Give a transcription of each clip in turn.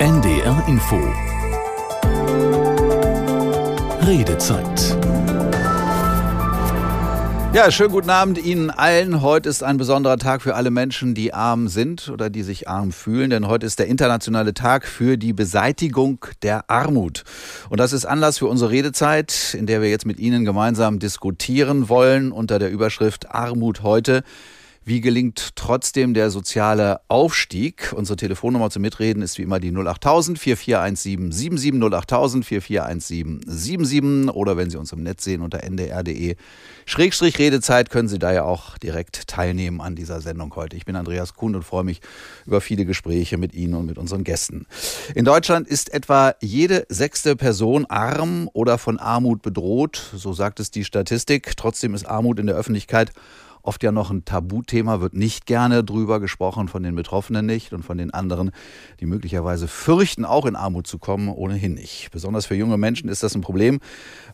NDR Info Redezeit ja, schönen guten Abend Ihnen allen. Heute ist ein besonderer Tag für alle Menschen, die arm sind oder die sich arm fühlen, denn heute ist der internationale Tag für die Beseitigung der Armut. Und das ist Anlass für unsere Redezeit, in der wir jetzt mit Ihnen gemeinsam diskutieren wollen unter der Überschrift Armut heute. Wie gelingt trotzdem der soziale Aufstieg? Unsere Telefonnummer zum Mitreden ist wie immer die 08000 4417 77 08000 4417 77 oder wenn Sie uns im Netz sehen unter ndr.de Schrägstrich Redezeit können Sie da ja auch direkt teilnehmen an dieser Sendung heute. Ich bin Andreas Kuhn und freue mich über viele Gespräche mit Ihnen und mit unseren Gästen. In Deutschland ist etwa jede sechste Person arm oder von Armut bedroht, so sagt es die Statistik. Trotzdem ist Armut in der Öffentlichkeit oft ja noch ein Tabuthema, wird nicht gerne drüber gesprochen, von den Betroffenen nicht und von den anderen, die möglicherweise fürchten, auch in Armut zu kommen, ohnehin nicht. Besonders für junge Menschen ist das ein Problem.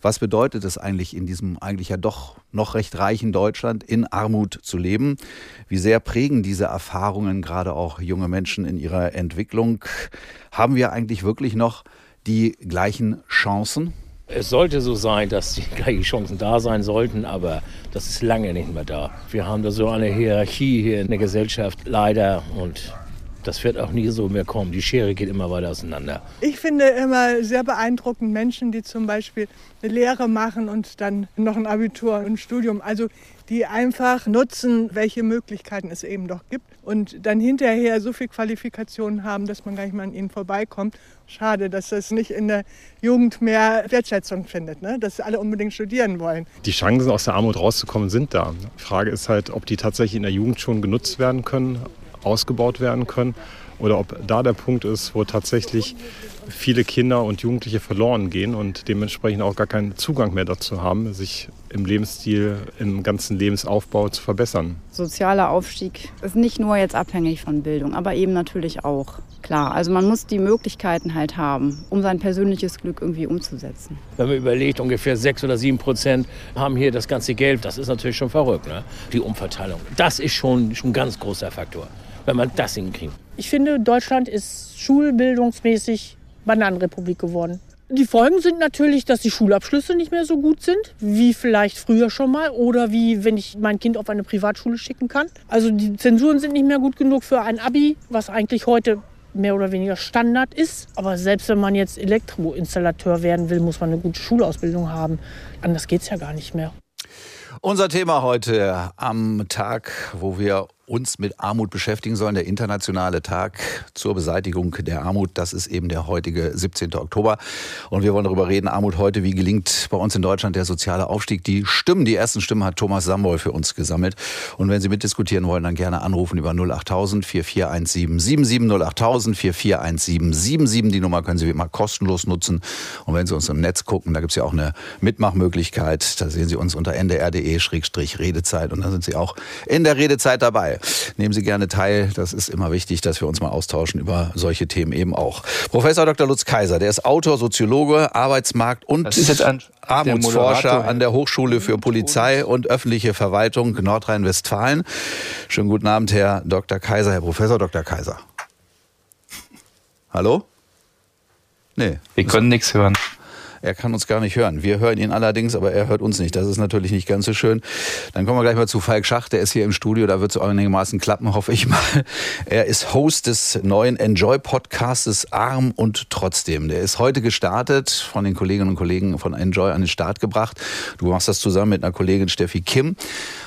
Was bedeutet es eigentlich in diesem eigentlich ja doch noch recht reichen Deutschland, in Armut zu leben? Wie sehr prägen diese Erfahrungen gerade auch junge Menschen in ihrer Entwicklung? Haben wir eigentlich wirklich noch die gleichen Chancen? Es sollte so sein, dass die gleichen Chancen da sein sollten, aber das ist lange nicht mehr da. Wir haben da so eine Hierarchie hier in der Gesellschaft leider und das wird auch nie so mehr kommen. Die Schere geht immer weiter auseinander. Ich finde immer sehr beeindruckend Menschen, die zum Beispiel eine Lehre machen und dann noch ein Abitur und ein Studium. Also die einfach nutzen, welche Möglichkeiten es eben doch gibt und dann hinterher so viel Qualifikationen haben, dass man gar nicht mehr an ihnen vorbeikommt. Schade, dass das nicht in der Jugend mehr Wertschätzung findet, ne? dass alle unbedingt studieren wollen. Die Chancen aus der Armut rauszukommen sind da. Die Frage ist halt, ob die tatsächlich in der Jugend schon genutzt werden können, ausgebaut werden können oder ob da der Punkt ist, wo tatsächlich viele Kinder und Jugendliche verloren gehen und dementsprechend auch gar keinen Zugang mehr dazu haben, sich im Lebensstil, im ganzen Lebensaufbau zu verbessern. Sozialer Aufstieg ist nicht nur jetzt abhängig von Bildung, aber eben natürlich auch. Klar, also man muss die Möglichkeiten halt haben, um sein persönliches Glück irgendwie umzusetzen. Wenn man überlegt, ungefähr sechs oder sieben Prozent haben hier das ganze Geld, das ist natürlich schon verrückt, ne? die Umverteilung. Das ist schon, schon ein ganz großer Faktor, wenn man das hinkriegt. Ich finde, Deutschland ist schulbildungsmäßig Bananenrepublik geworden. Die Folgen sind natürlich, dass die Schulabschlüsse nicht mehr so gut sind, wie vielleicht früher schon mal oder wie wenn ich mein Kind auf eine Privatschule schicken kann. Also die Zensuren sind nicht mehr gut genug für ein Abi, was eigentlich heute mehr oder weniger Standard ist. Aber selbst wenn man jetzt Elektroinstallateur werden will, muss man eine gute Schulausbildung haben. Anders geht es ja gar nicht mehr. Unser Thema heute am Tag, wo wir uns mit Armut beschäftigen sollen. Der internationale Tag zur Beseitigung der Armut, das ist eben der heutige 17. Oktober. Und wir wollen darüber reden, Armut heute, wie gelingt bei uns in Deutschland der soziale Aufstieg. Die Stimmen, die ersten Stimmen hat Thomas Sambol für uns gesammelt. Und wenn Sie mitdiskutieren wollen, dann gerne anrufen über 08000 4417 77 08000 4417 77. Die Nummer können Sie wie immer kostenlos nutzen. Und wenn Sie uns im Netz gucken, da gibt es ja auch eine Mitmachmöglichkeit. Da sehen Sie uns unter ndr.de-redezeit und dann sind Sie auch in der Redezeit dabei. Nehmen Sie gerne teil. Das ist immer wichtig, dass wir uns mal austauschen über solche Themen eben auch. Professor Dr. Lutz Kaiser, der ist Autor, Soziologe, Arbeitsmarkt und Armutsforscher an der Hochschule für Polizei und öffentliche Verwaltung Nordrhein-Westfalen. Schönen guten Abend, Herr Dr. Kaiser, Herr Professor Dr. Kaiser. Hallo? Nee. Wir können nichts hören. Er kann uns gar nicht hören. Wir hören ihn allerdings, aber er hört uns nicht. Das ist natürlich nicht ganz so schön. Dann kommen wir gleich mal zu Falk Schach. Der ist hier im Studio. Da wird es einigermaßen klappen, hoffe ich mal. Er ist Host des neuen Enjoy-Podcastes Arm und Trotzdem. Der ist heute gestartet, von den Kolleginnen und Kollegen von Enjoy an den Start gebracht. Du machst das zusammen mit einer Kollegin Steffi Kim.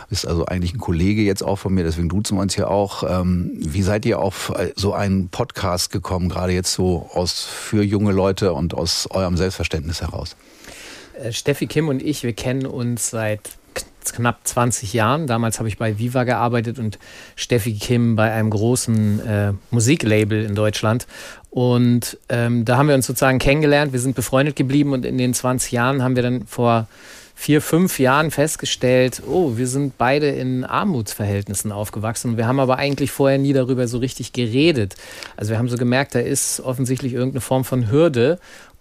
Ist also eigentlich ein Kollege jetzt auch von mir, deswegen duzen wir uns hier auch. Ähm, wie seid ihr auf so einen Podcast gekommen, gerade jetzt so aus für junge Leute und aus eurem Selbstverständnis heraus? Äh, Steffi Kim und ich, wir kennen uns seit knapp 20 Jahren. Damals habe ich bei Viva gearbeitet und Steffi Kim bei einem großen äh, Musiklabel in Deutschland. Und ähm, da haben wir uns sozusagen kennengelernt. Wir sind befreundet geblieben und in den 20 Jahren haben wir dann vor vier, fünf Jahren festgestellt, oh, wir sind beide in Armutsverhältnissen aufgewachsen. Wir haben aber eigentlich vorher nie darüber so richtig geredet. Also wir haben so gemerkt, da ist offensichtlich irgendeine Form von Hürde.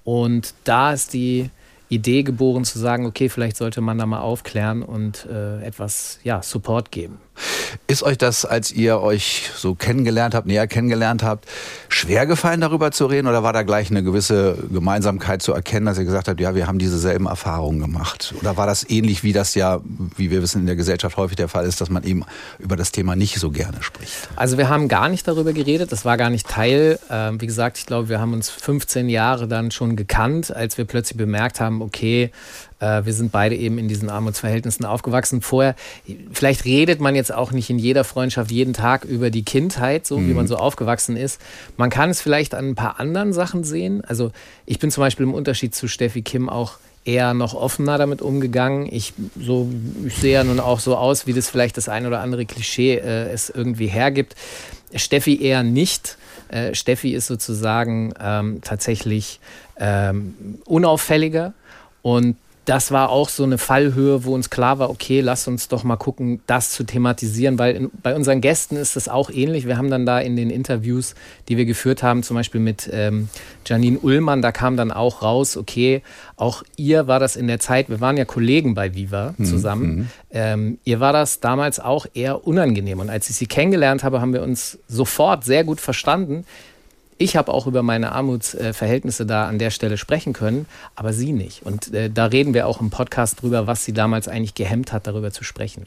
Und da ist die Idee geboren zu sagen, okay, vielleicht sollte man da mal aufklären und äh, etwas ja, Support geben. Ist euch das, als ihr euch so kennengelernt habt, näher kennengelernt habt, schwer gefallen, darüber zu reden? Oder war da gleich eine gewisse Gemeinsamkeit zu erkennen, dass ihr gesagt habt, ja, wir haben dieselben Erfahrungen gemacht? Oder war das ähnlich, wie das ja, wie wir wissen, in der Gesellschaft häufig der Fall ist, dass man eben über das Thema nicht so gerne spricht? Also wir haben gar nicht darüber geredet. Das war gar nicht Teil. Ähm, wie gesagt, ich glaube, wir haben uns 15 Jahre dann schon gekannt, als wir plötzlich bemerkt haben, okay, äh, wir sind beide eben in diesen Armutsverhältnissen aufgewachsen. Vorher, vielleicht redet man jetzt auch nicht in jeder Freundschaft jeden Tag über die Kindheit, so mhm. wie man so aufgewachsen ist. Man kann es vielleicht an ein paar anderen Sachen sehen. Also ich bin zum Beispiel im Unterschied zu Steffi Kim auch eher noch offener damit umgegangen. Ich, so, ich sehe ja nun auch so aus, wie das vielleicht das ein oder andere Klischee äh, es irgendwie hergibt. Steffi eher nicht. Äh, Steffi ist sozusagen ähm, tatsächlich ähm, unauffälliger und das war auch so eine Fallhöhe, wo uns klar war, okay, lass uns doch mal gucken, das zu thematisieren, weil in, bei unseren Gästen ist das auch ähnlich. Wir haben dann da in den Interviews, die wir geführt haben, zum Beispiel mit ähm, Janine Ullmann, da kam dann auch raus, okay, auch ihr war das in der Zeit, wir waren ja Kollegen bei Viva mhm, zusammen, mhm. ähm, ihr war das damals auch eher unangenehm. Und als ich sie kennengelernt habe, haben wir uns sofort sehr gut verstanden. Ich habe auch über meine Armutsverhältnisse da an der Stelle sprechen können, aber sie nicht. Und äh, da reden wir auch im Podcast drüber, was sie damals eigentlich gehemmt hat, darüber zu sprechen.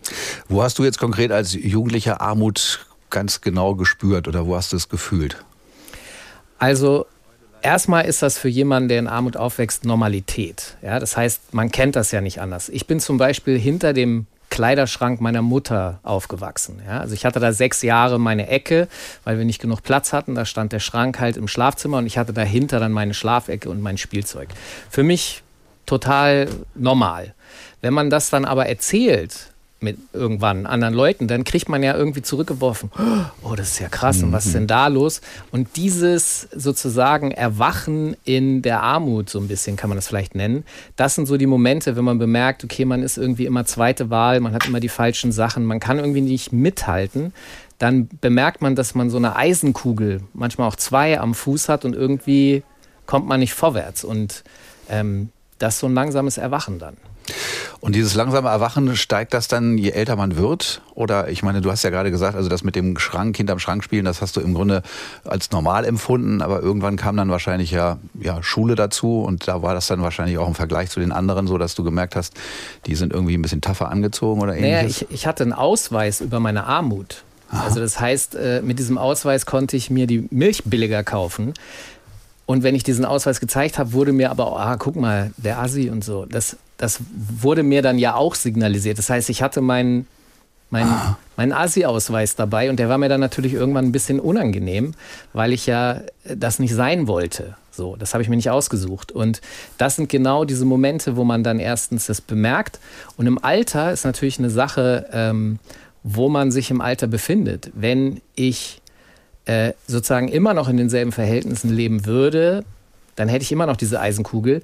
Wo hast du jetzt konkret als Jugendlicher Armut ganz genau gespürt oder wo hast du es gefühlt? Also Erstmal ist das für jemanden, der in Armut aufwächst, Normalität. Ja, das heißt, man kennt das ja nicht anders. Ich bin zum Beispiel hinter dem Kleiderschrank meiner Mutter aufgewachsen. Ja? Also ich hatte da sechs Jahre meine Ecke, weil wir nicht genug Platz hatten. Da stand der Schrank halt im Schlafzimmer und ich hatte dahinter dann meine Schlafecke und mein Spielzeug. Für mich total normal. Wenn man das dann aber erzählt, mit irgendwann anderen Leuten, dann kriegt man ja irgendwie zurückgeworfen, oh, das ist ja krass und was ist denn da los? Und dieses sozusagen Erwachen in der Armut, so ein bisschen kann man das vielleicht nennen, das sind so die Momente, wenn man bemerkt, okay, man ist irgendwie immer zweite Wahl, man hat immer die falschen Sachen, man kann irgendwie nicht mithalten, dann bemerkt man, dass man so eine Eisenkugel, manchmal auch zwei am Fuß hat und irgendwie kommt man nicht vorwärts und ähm, das ist so ein langsames Erwachen dann. Und dieses langsame Erwachen, steigt das dann, je älter man wird? Oder ich meine, du hast ja gerade gesagt, also das mit dem Schrank, hinterm Schrank spielen, das hast du im Grunde als normal empfunden, aber irgendwann kam dann wahrscheinlich ja, ja Schule dazu und da war das dann wahrscheinlich auch im Vergleich zu den anderen so, dass du gemerkt hast, die sind irgendwie ein bisschen tougher angezogen oder ähnliches? Naja, ich, ich hatte einen Ausweis über meine Armut. Also das heißt, äh, mit diesem Ausweis konnte ich mir die Milch billiger kaufen. Und wenn ich diesen Ausweis gezeigt habe, wurde mir aber, ah, guck mal, der Assi und so. Das, das wurde mir dann ja auch signalisiert. Das heißt, ich hatte meinen mein, ah. meinen Asi-Ausweis dabei und der war mir dann natürlich irgendwann ein bisschen unangenehm, weil ich ja das nicht sein wollte. So, das habe ich mir nicht ausgesucht. Und das sind genau diese Momente, wo man dann erstens das bemerkt. Und im Alter ist natürlich eine Sache, ähm, wo man sich im Alter befindet. Wenn ich äh, sozusagen immer noch in denselben Verhältnissen leben würde, dann hätte ich immer noch diese Eisenkugel.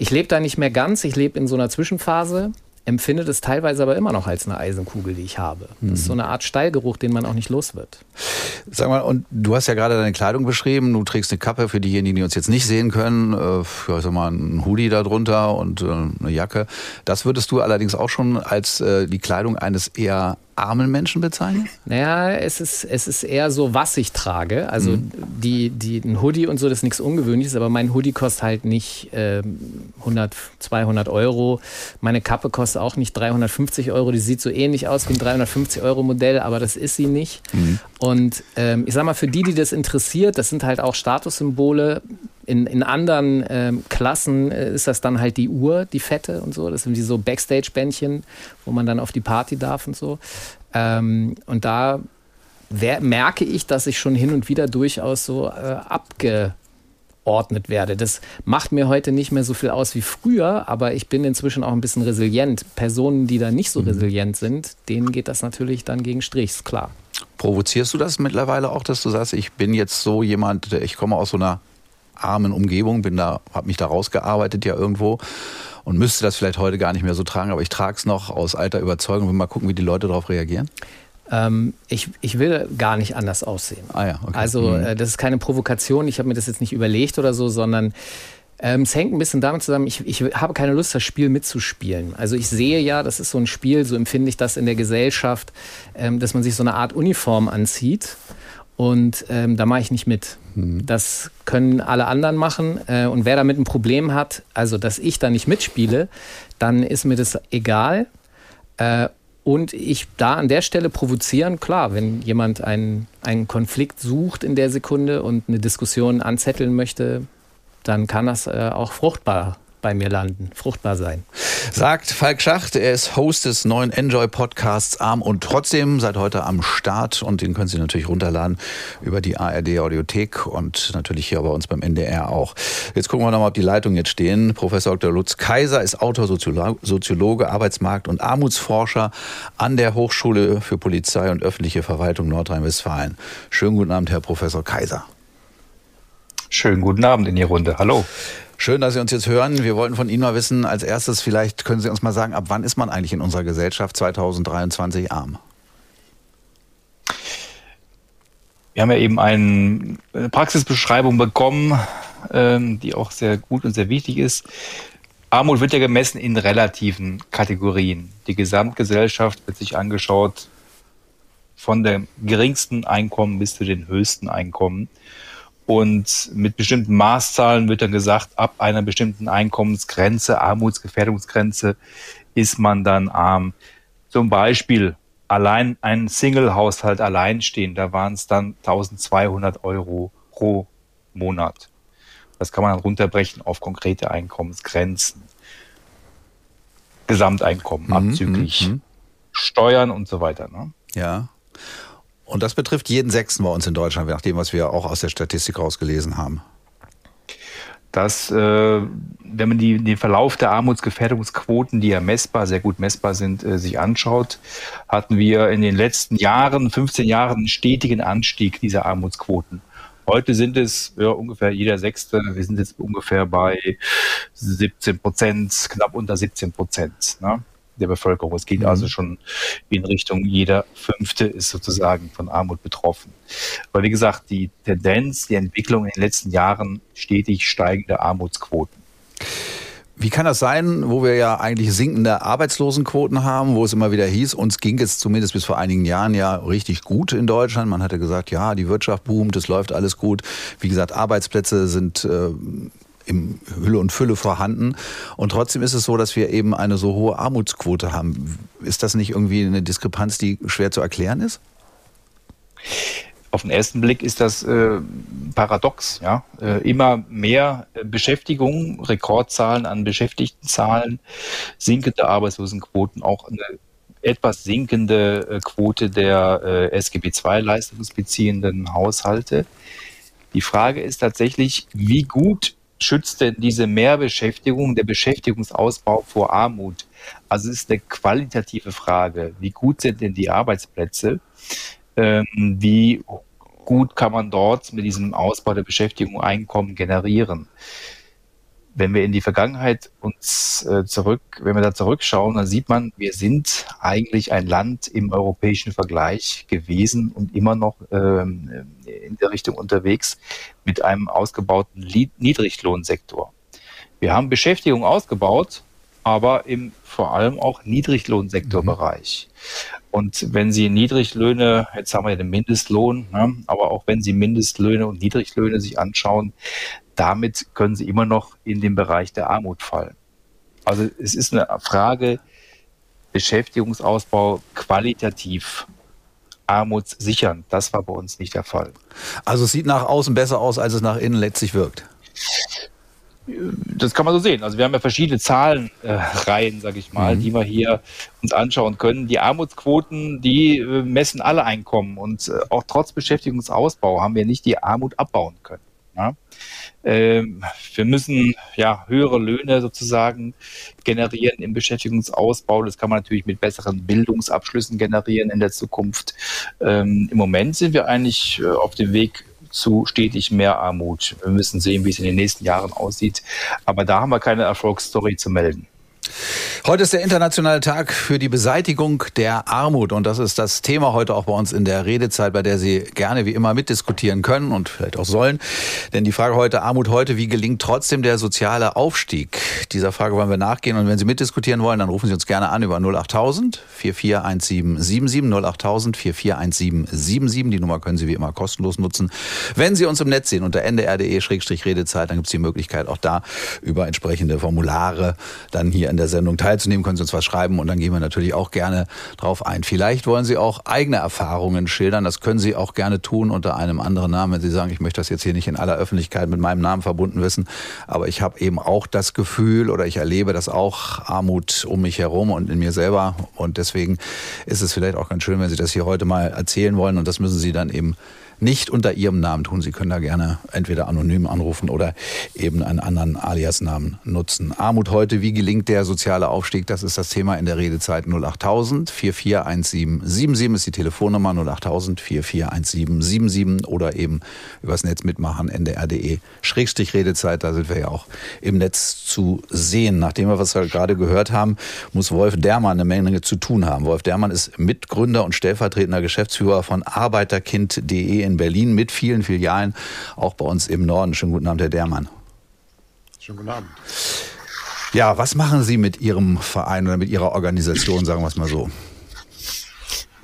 Ich lebe da nicht mehr ganz, ich lebe in so einer Zwischenphase, empfinde das teilweise aber immer noch als eine Eisenkugel, die ich habe. Das ist so eine Art Steilgeruch, den man auch nicht los wird. Sag mal, und du hast ja gerade deine Kleidung beschrieben. Du trägst eine Kappe für diejenigen, die uns jetzt nicht sehen können. Äh, ja, sag mal, ein Hoodie darunter und äh, eine Jacke. Das würdest du allerdings auch schon als äh, die Kleidung eines eher armen Menschen bezeichnen? Naja, es ist, es ist eher so, was ich trage. Also mhm. die, die, ein Hoodie und so, das ist nichts Ungewöhnliches, aber mein Hoodie kostet halt nicht äh, 100, 200 Euro. Meine Kappe kostet auch nicht 350 Euro. Die sieht so ähnlich aus wie ein 350 Euro Modell, aber das ist sie nicht. Mhm. Und ähm, ich sag mal, für die, die das interessiert, das sind halt auch Statussymbole. In, in anderen ähm, Klassen äh, ist das dann halt die Uhr, die fette und so. Das sind wie so Backstage-Bändchen, wo man dann auf die Party darf und so. Ähm, und da wer, merke ich, dass ich schon hin und wieder durchaus so äh, abgeordnet werde. Das macht mir heute nicht mehr so viel aus wie früher, aber ich bin inzwischen auch ein bisschen resilient. Personen, die da nicht so mhm. resilient sind, denen geht das natürlich dann gegen Strichs, klar. Provozierst du das mittlerweile auch, dass du sagst, ich bin jetzt so jemand, ich komme aus so einer armen Umgebung, bin da, habe mich da rausgearbeitet ja irgendwo und müsste das vielleicht heute gar nicht mehr so tragen, aber ich trage es noch aus alter Überzeugung. Will mal gucken, wie die Leute darauf reagieren. Ähm, ich, ich will gar nicht anders aussehen. Ah ja, okay. Also mhm. äh, das ist keine Provokation. Ich habe mir das jetzt nicht überlegt oder so, sondern Ähm, es hängt ein bisschen damit zusammen, ich, ich habe keine Lust, das Spiel mitzuspielen. Also ich sehe ja, das ist so ein Spiel, so empfinde ich das in der Gesellschaft, ähm, dass man sich so eine Art Uniform anzieht. Und ähm, da mache ich nicht mit. Das können alle anderen machen. Äh, und wer damit ein Problem hat, also dass ich da nicht mitspiele, dann ist mir das egal. Äh, und ich da an der Stelle provozieren, klar, wenn jemand einen, einen Konflikt sucht in der Sekunde und eine Diskussion anzetteln möchte, dann kann das äh, auch fruchtbar bei mir landen, fruchtbar sein. Sagt Falk Schacht, er ist Host des neuen Enjoy-Podcasts Arm und trotzdem seit heute am Start und den können Sie natürlich runterladen über die ARD Audiothek und natürlich hier bei uns beim NDR auch. Jetzt gucken wir nochmal, ob die Leitungen jetzt stehen. Professor Dr. Lutz Kaiser ist Autor, Soziologe, Arbeitsmarkt und Armutsforscher an der Hochschule für Polizei und öffentliche Verwaltung Nordrhein-Westfalen. Schönen guten Abend, Herr Professor Kaiser. Schönen guten Abend in die Runde. Hallo. Schön, dass Sie uns jetzt hören. Wir wollten von Ihnen mal wissen, als erstes vielleicht können Sie uns mal sagen, ab wann ist man eigentlich in unserer Gesellschaft 2023 arm? Wir haben ja eben eine Praxisbeschreibung bekommen, ähm, die auch sehr gut und sehr wichtig ist. Armut wird ja gemessen in relativen Kategorien. Die Gesamtgesellschaft wird sich angeschaut von dem geringsten Einkommen bis zu den höchsten Einkommen. Und mit bestimmten Maßzahlen wird dann gesagt, ab einer bestimmten Einkommensgrenze, Armutsgefährdungsgrenze, ist man dann arm. Zum Beispiel allein ein Single-Haushalt alleinstehen, da waren es dann 1200 Euro pro Monat. Das kann man dann runterbrechen auf konkrete Einkommensgrenzen. Gesamteinkommen, mhm, abzüglich mhm. Steuern und so weiter. Ne? Ja. Und das betrifft jeden Sechsten bei uns in Deutschland, nach dem, was wir auch aus der Statistik rausgelesen haben. Dass, äh, wenn man die, den Verlauf der Armutsgefährdungsquoten, die ja messbar, sehr gut messbar sind, äh, sich anschaut, hatten wir in den letzten Jahren, 15 Jahren, einen stetigen Anstieg dieser Armutsquoten. Heute sind es ja, ungefähr jeder Sechste. Wir sind jetzt ungefähr bei 17 Prozent, knapp unter 17 Prozent. Ne? Der Bevölkerung. Es geht mhm. also schon in Richtung jeder Fünfte ist sozusagen von Armut betroffen. Aber wie gesagt, die Tendenz, die Entwicklung in den letzten Jahren stetig steigende Armutsquoten. Wie kann das sein, wo wir ja eigentlich sinkende Arbeitslosenquoten haben, wo es immer wieder hieß, uns ging es zumindest bis vor einigen Jahren ja richtig gut in Deutschland. Man hatte gesagt, ja, die Wirtschaft boomt, es läuft alles gut. Wie gesagt, Arbeitsplätze sind äh, in Hülle und Fülle vorhanden. Und trotzdem ist es so, dass wir eben eine so hohe Armutsquote haben. Ist das nicht irgendwie eine Diskrepanz, die schwer zu erklären ist? Auf den ersten Blick ist das äh, paradox. Ja? Äh, immer mehr Beschäftigung, Rekordzahlen an Beschäftigtenzahlen, sinkende Arbeitslosenquoten, auch eine etwas sinkende äh, Quote der äh, SGB II leistungsbeziehenden Haushalte. Die Frage ist tatsächlich, wie gut schützt denn diese Mehrbeschäftigung, der Beschäftigungsausbau vor Armut? Also es ist eine qualitative Frage. Wie gut sind denn die Arbeitsplätze? Ähm, wie gut kann man dort mit diesem Ausbau der Beschäftigung Einkommen generieren? wenn wir in die Vergangenheit uns äh, zurück, wenn wir da zurückschauen, dann sieht man, wir sind eigentlich ein Land im europäischen Vergleich gewesen und immer noch ähm, in der Richtung unterwegs mit einem ausgebauten Niedriglohnsektor. Wir haben Beschäftigung ausgebaut, aber im vor allem auch Niedriglohnsektorbereich. Mhm. Und wenn Sie Niedriglöhne, jetzt haben wir ja den Mindestlohn, ne, aber auch wenn Sie Mindestlöhne und Niedriglöhne sich anschauen, damit können sie immer noch in den Bereich der Armut fallen. Also es ist eine Frage Beschäftigungsausbau qualitativ armutssichern. Das war bei uns nicht der Fall. Also es sieht nach außen besser aus, als es nach innen letztlich wirkt. Das kann man so sehen. Also wir haben ja verschiedene Zahlenreihen, äh, sage ich mal, mhm. die wir hier uns anschauen können. Die Armutsquoten, die äh, messen alle Einkommen und äh, auch trotz Beschäftigungsausbau haben wir nicht die Armut abbauen können. Ja? Ähm, wir müssen ja höhere Löhne sozusagen generieren im Beschäftigungsausbau. Das kann man natürlich mit besseren Bildungsabschlüssen generieren in der Zukunft. Ähm, Im Moment sind wir eigentlich äh, auf dem Weg zu stetig mehr Armut. Wir müssen sehen, wie es in den nächsten Jahren aussieht. Aber da haben wir keine Erfolgsstory zu melden. Heute ist der internationale Tag für die Beseitigung der Armut und das ist das Thema heute auch bei uns in der Redezeit, bei der Sie gerne wie immer mitdiskutieren können und vielleicht auch sollen. Denn die Frage heute, Armut heute, wie gelingt trotzdem der soziale Aufstieg? Dieser Frage wollen wir nachgehen und wenn Sie mitdiskutieren wollen, dann rufen Sie uns gerne an über 08000 441777 08000 441777. Die Nummer können Sie wie immer kostenlos nutzen. Wenn Sie uns im Netz sehen unter ndr.de-redezeit, dann gibt es die Möglichkeit auch da über entsprechende Formulare dann hier in der Sendung teilzunehmen, können Sie uns was schreiben und dann gehen wir natürlich auch gerne drauf ein. Vielleicht wollen Sie auch eigene Erfahrungen schildern. Das können Sie auch gerne tun unter einem anderen Namen, wenn Sie sagen, ich möchte das jetzt hier nicht in aller Öffentlichkeit mit meinem Namen verbunden wissen. Aber ich habe eben auch das Gefühl oder ich erlebe das auch Armut um mich herum und in mir selber. Und deswegen ist es vielleicht auch ganz schön, wenn Sie das hier heute mal erzählen wollen. Und das müssen Sie dann eben nicht unter Ihrem Namen tun. Sie können da gerne entweder anonym anrufen oder eben einen anderen Alias-Namen nutzen. Armut heute, wie gelingt der soziale Aufstieg? Das ist das Thema in der Redezeit 08000 441777 ist die Telefonnummer 08000 441777 oder eben übers Netz mitmachen ndr.de Schrägstrich Redezeit, da sind wir ja auch im Netz zu sehen. Nachdem wir was wir gerade gehört haben, muss Wolf Dermann eine Menge zu tun haben. Wolf Dermann ist Mitgründer und stellvertretender Geschäftsführer von Arbeiterkind.de in Berlin mit vielen Filialen, auch bei uns im Norden. Schönen guten Abend, Herr Dermann. Schönen guten Abend. Ja, was machen Sie mit Ihrem Verein oder mit Ihrer Organisation, sagen wir es mal so?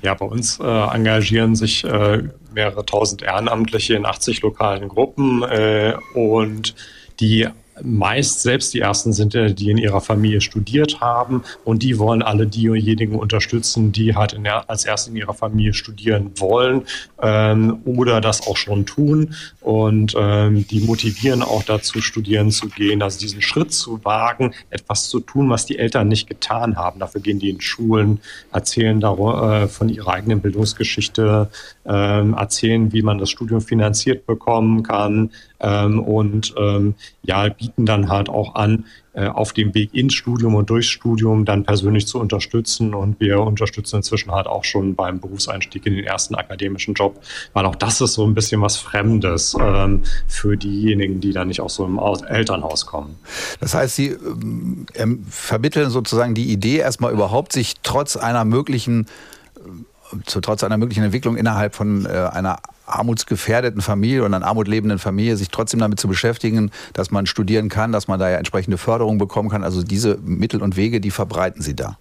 Ja, bei uns äh, engagieren sich äh, mehrere tausend Ehrenamtliche in 80 lokalen Gruppen äh, und die meist selbst die ersten sind, äh, die in ihrer Familie studiert haben und die wollen alle diejenigen unterstützen, die halt der, als erst in ihrer Familie studieren wollen ähm, oder das auch schon tun und ähm, die motivieren auch dazu, studieren zu gehen, also diesen Schritt zu wagen, etwas zu tun, was die Eltern nicht getan haben. Dafür gehen die in Schulen, erzählen darüber, äh, von ihrer eigenen Bildungsgeschichte, ähm, erzählen, wie man das Studium finanziert bekommen kann ähm, und ähm, ja, bieten dann halt auch an, äh, auf dem Weg ins Studium und durchs Studium dann persönlich zu unterstützen. Und wir unterstützen inzwischen halt auch schon beim Berufseinstieg in den ersten akademischen Job, weil auch das ist so ein bisschen was Fremdes ähm, für diejenigen, die dann nicht auch so im Elternhaus kommen. Das heißt, Sie ähm, vermitteln sozusagen die Idee erstmal überhaupt, sich trotz einer möglichen zu, trotz einer möglichen Entwicklung innerhalb von äh, einer armutsgefährdeten Familie oder einer armut lebenden Familie sich trotzdem damit zu beschäftigen, dass man studieren kann, dass man da ja entsprechende Förderung bekommen kann. Also diese Mittel und Wege, die verbreiten Sie da.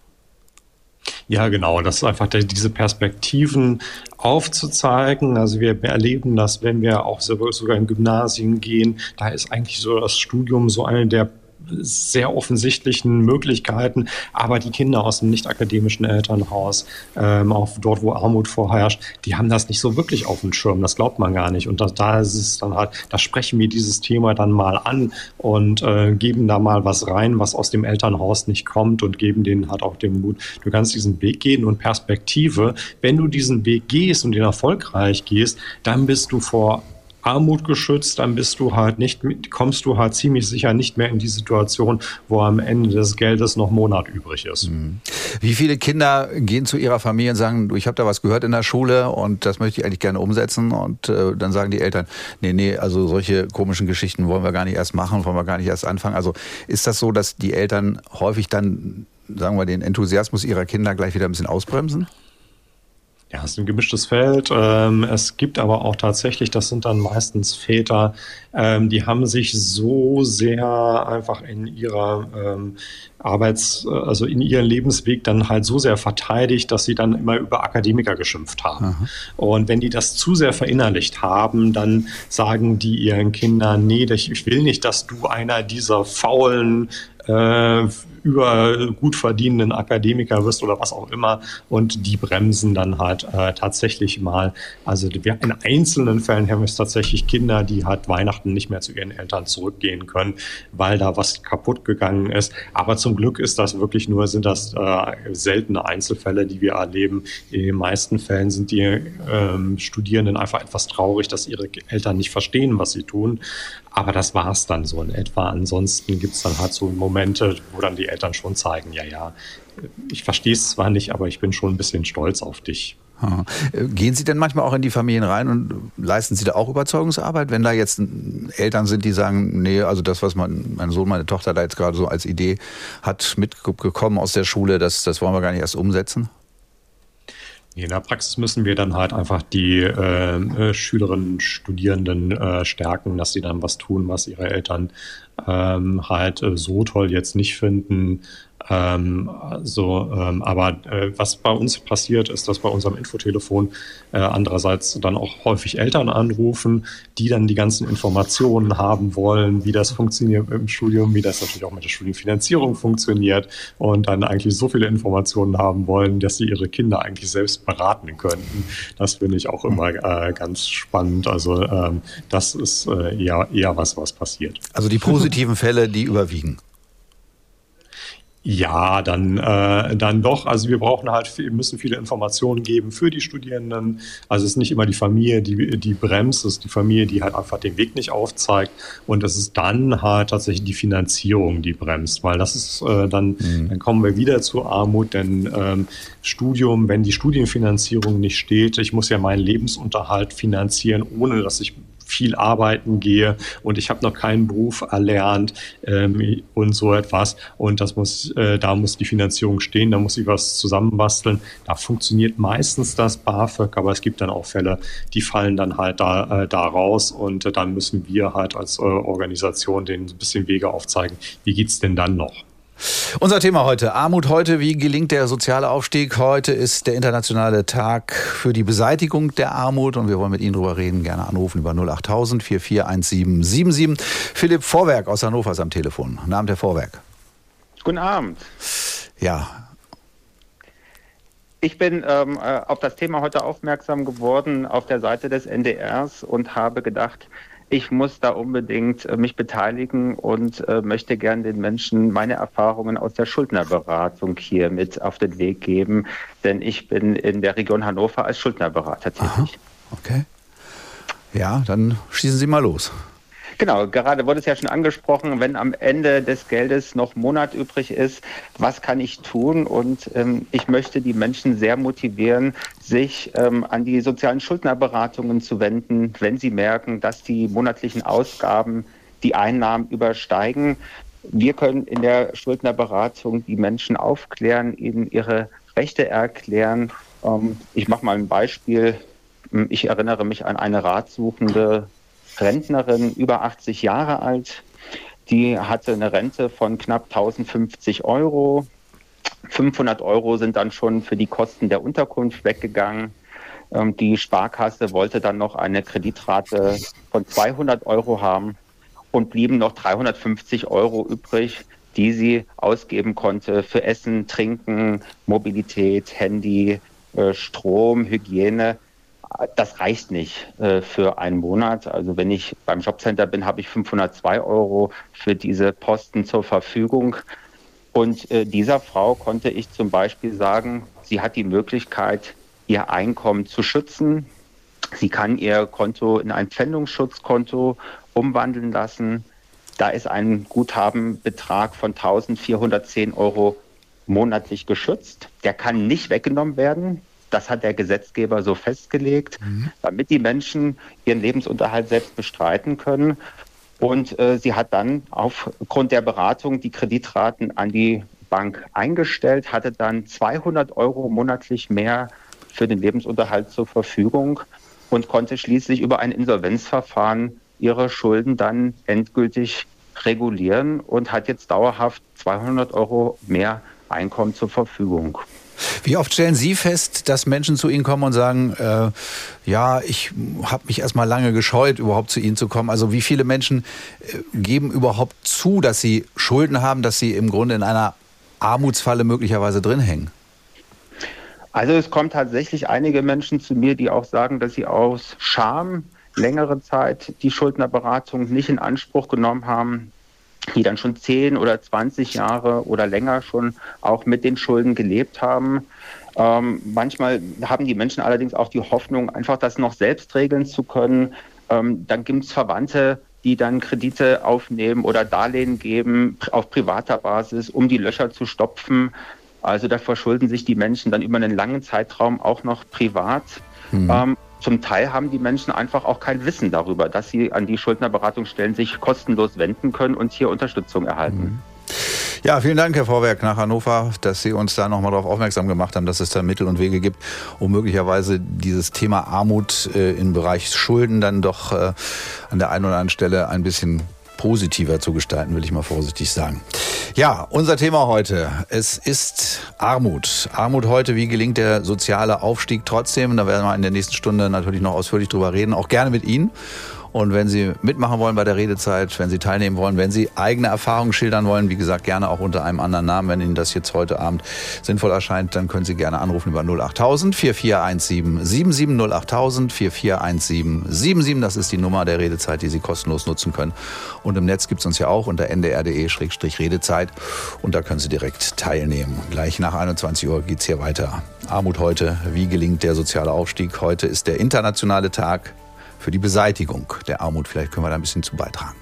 Ja, genau. Das ist einfach diese Perspektiven aufzuzeigen. Also wir erleben das, wenn wir auch sogar in Gymnasien gehen. Da ist eigentlich so das Studium so eine der sehr offensichtlichen Möglichkeiten, aber die Kinder aus dem nicht akademischen Elternhaus, ähm, auch dort, wo Armut vorherrscht, die haben das nicht so wirklich auf dem Schirm. Das glaubt man gar nicht. Und da, da ist es dann halt, da sprechen wir dieses Thema dann mal an und äh, geben da mal was rein, was aus dem Elternhaus nicht kommt und geben denen halt auch den Mut. Du kannst diesen Weg gehen und Perspektive. Wenn du diesen Weg gehst und den erfolgreich gehst, dann bist du vor Armut geschützt, dann bist du halt nicht, kommst du halt ziemlich sicher nicht mehr in die Situation, wo am Ende des Geldes noch Monat übrig ist. Mhm. Wie viele Kinder gehen zu ihrer Familie und sagen, ich habe da was gehört in der Schule und das möchte ich eigentlich gerne umsetzen und äh, dann sagen die Eltern, nee, nee, also solche komischen Geschichten wollen wir gar nicht erst machen, wollen wir gar nicht erst anfangen. Also ist das so, dass die Eltern häufig dann, sagen wir, den Enthusiasmus ihrer Kinder gleich wieder ein bisschen ausbremsen? Ja, es ist ein gemischtes Feld. Ähm, es gibt aber auch tatsächlich, das sind dann meistens Väter, ähm, die haben sich so sehr einfach in ihrer ähm, Arbeits-, also in ihren Lebensweg dann halt so sehr verteidigt, dass sie dann immer über Akademiker geschimpft haben. Aha. Und wenn die das zu sehr verinnerlicht haben, dann sagen die ihren Kindern, nee, ich will nicht, dass du einer dieser faulen, äh, über gut verdienenden Akademiker wirst oder was auch immer. Und die bremsen dann halt äh, tatsächlich mal. Also in einzelnen Fällen haben wir es tatsächlich Kinder, die halt Weihnachten nicht mehr zu ihren Eltern zurückgehen können, weil da was kaputt gegangen ist. Aber zum Glück ist das wirklich nur, sind das äh, seltene Einzelfälle, die wir erleben. In den meisten Fällen sind die ähm, Studierenden einfach etwas traurig, dass ihre Eltern nicht verstehen, was sie tun. Aber das war es dann so in etwa. Ansonsten gibt es dann halt so Momente, wo dann die Eltern schon zeigen, ja, ja, ich verstehe es zwar nicht, aber ich bin schon ein bisschen stolz auf dich. Gehen Sie denn manchmal auch in die Familien rein und leisten Sie da auch Überzeugungsarbeit, wenn da jetzt Eltern sind, die sagen, nee, also das, was mein, mein Sohn, meine Tochter da jetzt gerade so als Idee hat mitgekommen aus der Schule, das, das wollen wir gar nicht erst umsetzen? In der Praxis müssen wir dann halt einfach die äh, äh, Schülerinnen, Studierenden äh, stärken, dass sie dann was tun, was ihre Eltern ähm, halt äh, so toll jetzt nicht finden, ähm, so, ähm, aber äh, was bei uns passiert, ist, dass bei unserem Infotelefon äh, andererseits dann auch häufig Eltern anrufen, die dann die ganzen Informationen haben wollen, wie das funktioniert im Studium, wie das natürlich auch mit der Studienfinanzierung funktioniert und dann eigentlich so viele Informationen haben wollen, dass sie ihre Kinder eigentlich selbst beraten könnten. Das finde ich auch immer äh, ganz spannend. Also ähm, das ist äh, eher, eher was, was passiert. Also die positiven Fälle, die überwiegen. Ja, dann, äh, dann doch. Also wir brauchen halt, müssen viele Informationen geben für die Studierenden. Also es ist nicht immer die Familie, die, die bremst, es ist die Familie, die halt einfach den Weg nicht aufzeigt. Und es ist dann halt tatsächlich die Finanzierung, die bremst, weil das ist äh, dann, mhm. dann kommen wir wieder zur Armut, denn ähm, Studium, wenn die Studienfinanzierung nicht steht, ich muss ja meinen Lebensunterhalt finanzieren, ohne dass ich viel arbeiten gehe und ich habe noch keinen Beruf erlernt ähm, und so etwas. Und das muss, äh, da muss die Finanzierung stehen, da muss ich was zusammenbasteln. Da funktioniert meistens das BAföG, aber es gibt dann auch Fälle, die fallen dann halt da, äh, da raus und äh, dann müssen wir halt als äh, Organisation denen ein bisschen Wege aufzeigen. Wie geht es denn dann noch? Unser Thema heute, Armut heute, wie gelingt der soziale Aufstieg? Heute ist der internationale Tag für die Beseitigung der Armut und wir wollen mit Ihnen darüber reden. Gerne anrufen über 08000 441777. Philipp Vorwerk aus Hannover ist am Telefon. Guten Abend, Herr Vorwerk. Guten Abend. Ja. Ich bin ähm, äh, auf das Thema heute aufmerksam geworden auf der Seite des NDRs und habe gedacht, ich muss da unbedingt äh, mich beteiligen und äh, möchte gern den Menschen meine Erfahrungen aus der Schuldnerberatung hier mit auf den Weg geben, denn ich bin in der Region Hannover als Schuldnerberater tätig. Aha, okay. Ja, dann schießen Sie mal los. Genau, gerade wurde es ja schon angesprochen, wenn am Ende des Geldes noch Monat übrig ist, was kann ich tun? Und ähm, ich möchte die Menschen sehr motivieren, sich ähm, an die sozialen Schuldnerberatungen zu wenden, wenn sie merken, dass die monatlichen Ausgaben die Einnahmen übersteigen. Wir können in der Schuldnerberatung die Menschen aufklären, ihnen ihre Rechte erklären. Ähm, ich mache mal ein Beispiel. Ich erinnere mich an eine ratsuchende Rentnerin über 80 Jahre alt. Die hatte eine Rente von knapp 1050 Euro. 500 Euro sind dann schon für die Kosten der Unterkunft weggegangen. Ähm, die Sparkasse wollte dann noch eine Kreditrate von 200 Euro haben und blieben noch 350 Euro übrig, die sie ausgeben konnte für Essen, Trinken, Mobilität, Handy, äh, Strom, Hygiene das reicht nicht äh, für einen Monat. Also wenn ich beim Jobcenter bin, habe ich 502 Euro für diese Posten zur Verfügung. Und äh, dieser Frau konnte ich zum Beispiel sagen, sie hat die Möglichkeit, ihr Einkommen zu schützen. Sie kann ihr Konto in ein Pfändungsschutzkonto umwandeln lassen. Da ist ein Guthabenbetrag von 1410 Euro monatlich geschützt. Der kann nicht weggenommen werden. Das hat der Gesetzgeber so festgelegt, mhm. damit die Menschen ihren Lebensunterhalt selbst bestreiten können. Und äh, sie hat dann aufgrund der Beratung die Kreditraten an die Bank eingestellt, hatte dann 200 Euro monatlich mehr für den Lebensunterhalt zur Verfügung und konnte schließlich über ein Insolvenzverfahren ihre Schulden dann endgültig regulieren und hat jetzt dauerhaft 200 Euro mehr Einkommen zur Verfügung. Wie oft stellen Sie fest, dass Menschen zu Ihnen kommen und sagen, äh, ja, ich habe mich erstmal lange gescheut, überhaupt zu Ihnen zu kommen. Also wie viele Menschen äh, geben überhaupt zu, dass sie Schulden haben, dass sie im Grunde in einer Armutsfalle möglicherweise drin hängen? Also es kommen tatsächlich einige Menschen zu mir, die auch sagen, dass sie aus Scham längere Zeit die Schuldnerberatung nicht in Anspruch genommen haben, die dann schon 10 oder 20 Jahre oder länger schon auch mit den Schulden gelebt haben. Ähm, manchmal haben die Menschen allerdings auch die Hoffnung, einfach das noch selbst regeln zu können. Ähm, dann gibt es Verwandte, die dann Kredite aufnehmen oder Darlehen geben auf privater Basis, um die Löcher zu stopfen. Also da verschulden sich die Menschen dann über einen langen Zeitraum auch noch privat. Mhm. Ähm, zum Teil haben die Menschen einfach auch kein Wissen darüber, dass sie an die Schuldnerberatungsstellen sich kostenlos wenden können und hier Unterstützung erhalten. Mhm. Ja, vielen Dank, Herr Vorwerk nach Hannover, dass Sie uns da nochmal darauf aufmerksam gemacht haben, dass es da Mittel und Wege gibt, um möglicherweise dieses Thema Armut äh, im Bereich Schulden dann doch äh, an der einen oder anderen Stelle ein bisschen positiver zu gestalten, will ich mal vorsichtig sagen. Ja, unser Thema heute. Es ist Armut. Armut heute, wie gelingt der soziale Aufstieg trotzdem? Da werden wir in der nächsten Stunde natürlich noch ausführlich drüber reden, auch gerne mit Ihnen. Und wenn Sie mitmachen wollen bei der Redezeit, wenn Sie teilnehmen wollen, wenn Sie eigene Erfahrungen schildern wollen, wie gesagt, gerne auch unter einem anderen Namen, wenn Ihnen das jetzt heute Abend sinnvoll erscheint, dann können Sie gerne anrufen über 08000 4417 77 08000 4417 77. Das ist die Nummer der Redezeit, die Sie kostenlos nutzen können. Und im Netz gibt es uns ja auch unter ndr.de-redezeit und da können Sie direkt teilnehmen. Gleich nach 21 Uhr geht es hier weiter. Armut heute, wie gelingt der soziale Aufstieg? Heute ist der internationale Tag für die Beseitigung der Armut. Vielleicht können wir da ein bisschen zu beitragen.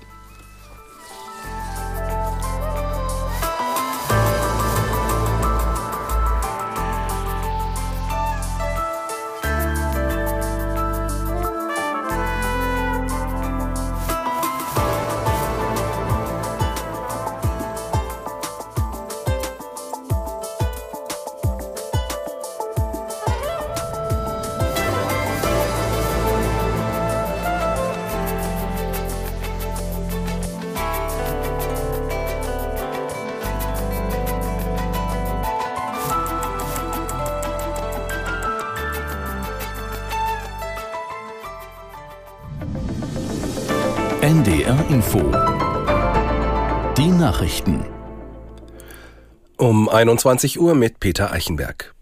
21 Uhr mit Peter Eichenberg.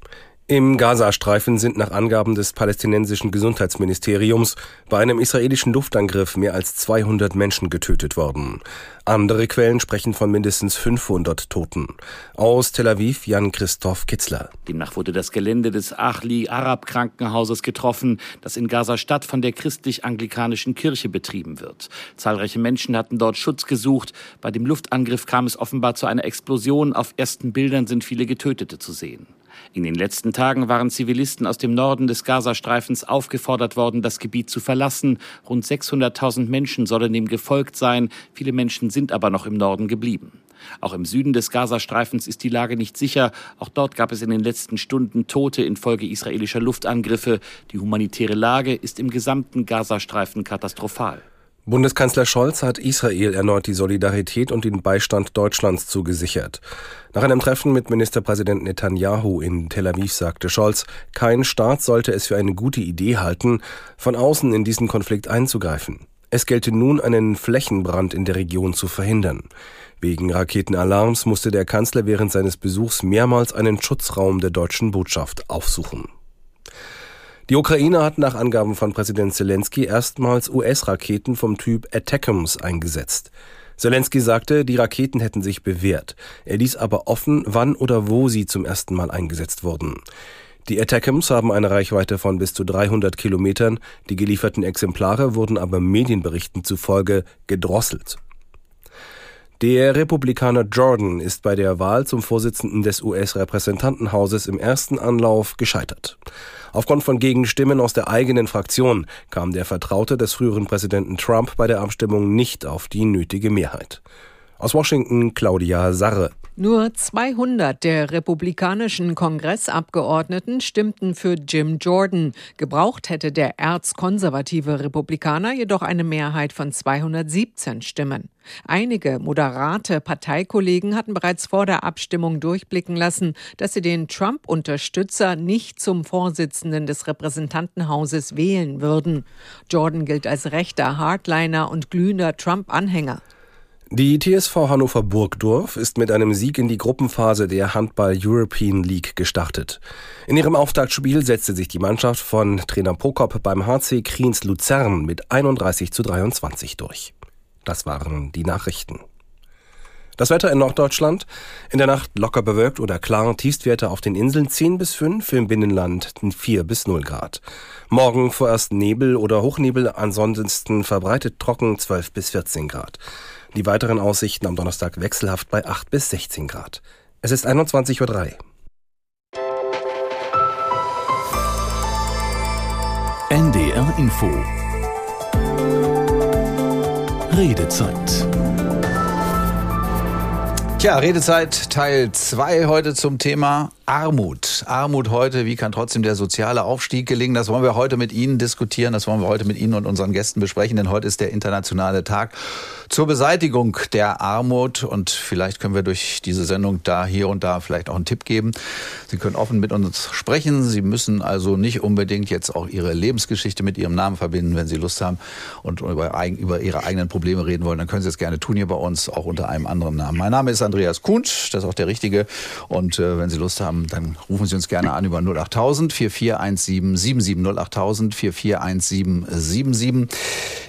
Im Gazastreifen sind nach Angaben des palästinensischen Gesundheitsministeriums bei einem israelischen Luftangriff mehr als 200 Menschen getötet worden. Andere Quellen sprechen von mindestens 500 Toten. Aus Tel Aviv Jan-Christoph Kitzler. Demnach wurde das Gelände des Achli Arab Krankenhauses getroffen, das in Gaza-Stadt von der christlich-anglikanischen Kirche betrieben wird. Zahlreiche Menschen hatten dort Schutz gesucht. Bei dem Luftangriff kam es offenbar zu einer Explosion. Auf ersten Bildern sind viele Getötete zu sehen. In den letzten Tagen waren Zivilisten aus dem Norden des Gazastreifens aufgefordert worden, das Gebiet zu verlassen. Rund 600.000 Menschen sollen dem gefolgt sein. Viele Menschen sind aber noch im Norden geblieben. Auch im Süden des Gazastreifens ist die Lage nicht sicher. Auch dort gab es in den letzten Stunden Tote infolge israelischer Luftangriffe. Die humanitäre Lage ist im gesamten Gazastreifen katastrophal. Bundeskanzler Scholz hat Israel erneut die Solidarität und den Beistand Deutschlands zugesichert. Nach einem Treffen mit Ministerpräsident Netanyahu in Tel Aviv sagte Scholz, kein Staat sollte es für eine gute Idee halten, von außen in diesen Konflikt einzugreifen. Es gelte nun, einen Flächenbrand in der Region zu verhindern. Wegen Raketenalarms musste der Kanzler während seines Besuchs mehrmals einen Schutzraum der deutschen Botschaft aufsuchen. Die Ukraine hat nach Angaben von Präsident Zelensky erstmals US-Raketen vom Typ Attackams eingesetzt. Zelensky sagte, die Raketen hätten sich bewährt. Er ließ aber offen, wann oder wo sie zum ersten Mal eingesetzt wurden. Die Attackams haben eine Reichweite von bis zu 300 Kilometern. Die gelieferten Exemplare wurden aber Medienberichten zufolge gedrosselt. Der Republikaner Jordan ist bei der Wahl zum Vorsitzenden des US-Repräsentantenhauses im ersten Anlauf gescheitert. Aufgrund von Gegenstimmen aus der eigenen Fraktion kam der Vertraute des früheren Präsidenten Trump bei der Abstimmung nicht auf die nötige Mehrheit. Aus Washington Claudia Sarre. Nur 200 der republikanischen Kongressabgeordneten stimmten für Jim Jordan. Gebraucht hätte der erzkonservative Republikaner jedoch eine Mehrheit von 217 Stimmen. Einige moderate Parteikollegen hatten bereits vor der Abstimmung durchblicken lassen, dass sie den Trump-Unterstützer nicht zum Vorsitzenden des Repräsentantenhauses wählen würden. Jordan gilt als rechter Hardliner und glühender Trump-Anhänger. Die TSV Hannover Burgdorf ist mit einem Sieg in die Gruppenphase der Handball European League gestartet. In ihrem Auftaktspiel setzte sich die Mannschaft von Trainer Prokop beim HC Kriens Luzern mit 31 zu 23 durch. Das waren die Nachrichten. Das Wetter in Norddeutschland. In der Nacht locker bewölkt oder klar. Tiefstwerte auf den Inseln 10 bis 5, im Binnenland 4 bis 0 Grad. Morgen vorerst Nebel oder Hochnebel, ansonsten verbreitet trocken 12 bis 14 Grad. Die weiteren Aussichten am Donnerstag wechselhaft bei 8 bis 16 Grad. Es ist 21.03 Uhr. NDR Info Redezeit Tja, Redezeit Teil 2 heute zum Thema Armut. Armut heute, wie kann trotzdem der soziale Aufstieg gelingen? Das wollen wir heute mit Ihnen diskutieren, das wollen wir heute mit Ihnen und unseren Gästen besprechen, denn heute ist der internationale Tag zur Beseitigung der Armut und vielleicht können wir durch diese Sendung da hier und da vielleicht auch einen Tipp geben. Sie können offen mit uns sprechen. Sie müssen also nicht unbedingt jetzt auch Ihre Lebensgeschichte mit Ihrem Namen verbinden, wenn Sie Lust haben und über, über Ihre eigenen Probleme reden wollen, dann können Sie es gerne tun hier bei uns, auch unter einem anderen Namen. Mein Name ist Andreas Kuhn, das ist auch der richtige und äh, wenn Sie Lust haben, dann rufen Sie uns gerne an über 08000 441777 08000 441777.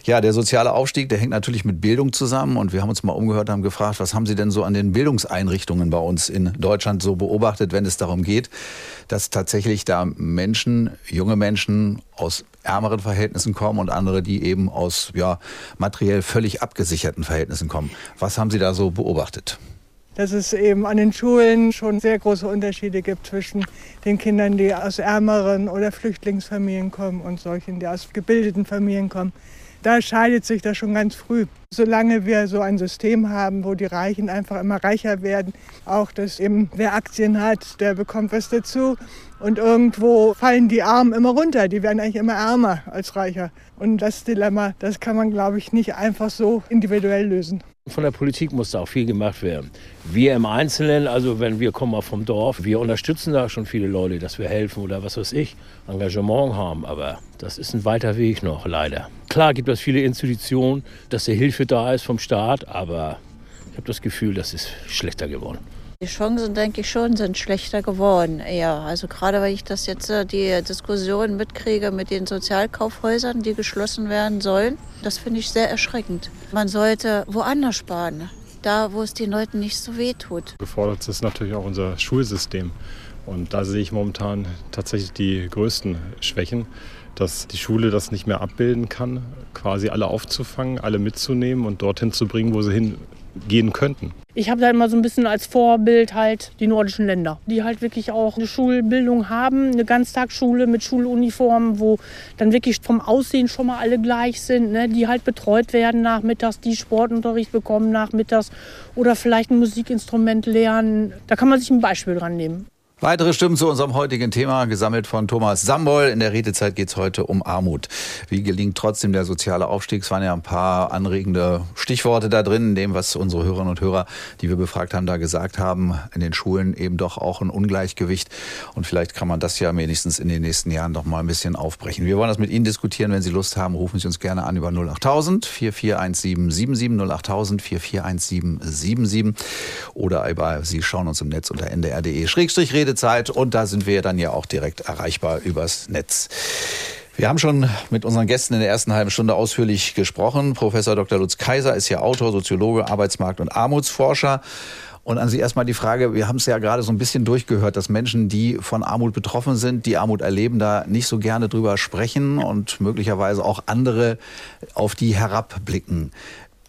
Ja, der soziale Aufstieg, der hängt natürlich mit Bildung zusammen und wir haben uns mal umgehört, haben gefragt, was haben Sie denn so an den Bildungseinrichtungen bei uns in Deutschland so beobachtet, wenn es darum geht, dass tatsächlich da Menschen, junge Menschen aus ärmeren Verhältnissen kommen und andere, die eben aus ja, materiell völlig abgesicherten Verhältnissen kommen. Was haben Sie da so beobachtet? Dass es eben an den Schulen schon sehr große Unterschiede gibt zwischen den Kindern, die aus ärmeren oder Flüchtlingsfamilien kommen und solchen, die aus gebildeten Familien kommen. Da scheidet sich das schon ganz früh. Solange wir so ein System haben, wo die Reichen einfach immer reicher werden, auch dass eben wer Aktien hat, der bekommt was dazu. Und irgendwo fallen die Armen immer runter. Die werden eigentlich immer ärmer als reicher. Und das Dilemma, das kann man, glaube ich, nicht einfach so individuell lösen. Von der Politik muss da auch viel gemacht werden. Wir im Einzelnen, also wenn wir kommen vom Dorf, wir unterstützen da schon viele Leute, dass wir helfen oder was weiß ich, Engagement haben. Aber das ist ein weiter Weg noch, leider. Klar gibt es viele Institutionen, dass die Hilfe da ist vom Staat, aber ich habe das Gefühl, das ist schlechter geworden. Die Chancen, denke ich schon, sind schlechter geworden eher. Also gerade weil ich das jetzt äh, die Diskussion mitkriege mit den Sozialkaufhäusern, die geschlossen werden sollen, das finde ich sehr erschreckend. Man sollte woanders sparen, da wo es den Leuten nicht so weh tut. Gefordert ist natürlich auch unser Schulsystem. Und da sehe ich momentan tatsächlich die größten Schwächen, dass die Schule das nicht mehr abbilden kann, quasi alle aufzufangen, alle mitzunehmen und dorthin zu bringen, wo sie hingehen könnten. Ich habe da immer so ein bisschen als Vorbild halt die nordischen Länder, die halt wirklich auch eine Schulbildung haben, eine Ganztagsschule mit Schuluniformen, wo dann wirklich vom Aussehen schon mal alle gleich sind, ne? die halt betreut werden nachmittags, die Sportunterricht bekommen nachmittags oder vielleicht ein Musikinstrument lernen. Da kann man sich ein Beispiel dran nehmen. Weitere Stimmen zu unserem heutigen Thema, gesammelt von Thomas Sambol. In der Redezeit geht es heute um Armut. Wie gelingt trotzdem der soziale Aufstieg? Es waren ja ein paar anregende Stichworte da drin, in dem, was unsere Hörerinnen und Hörer, die wir befragt haben, da gesagt haben. In den Schulen eben doch auch ein Ungleichgewicht. Und vielleicht kann man das ja wenigstens in den nächsten Jahren doch mal ein bisschen aufbrechen. Wir wollen das mit Ihnen diskutieren. Wenn Sie Lust haben, rufen Sie uns gerne an über 08000 441777 08000 441777 oder über, Sie schauen uns im Netz unter ndr.de-rede Redezeit und da sind wir dann ja auch direkt erreichbar übers Netz. Wir haben schon mit unseren Gästen in der ersten halben Stunde ausführlich gesprochen. Professor Dr. Lutz Kaiser ist ja Autor, Soziologe, Arbeitsmarkt- und Armutsforscher. Und an Sie erstmal die Frage, wir haben es ja gerade so ein bisschen durchgehört, dass Menschen, die von Armut betroffen sind, die Armut erleben, da nicht so gerne drüber sprechen und möglicherweise auch andere auf die herabblicken.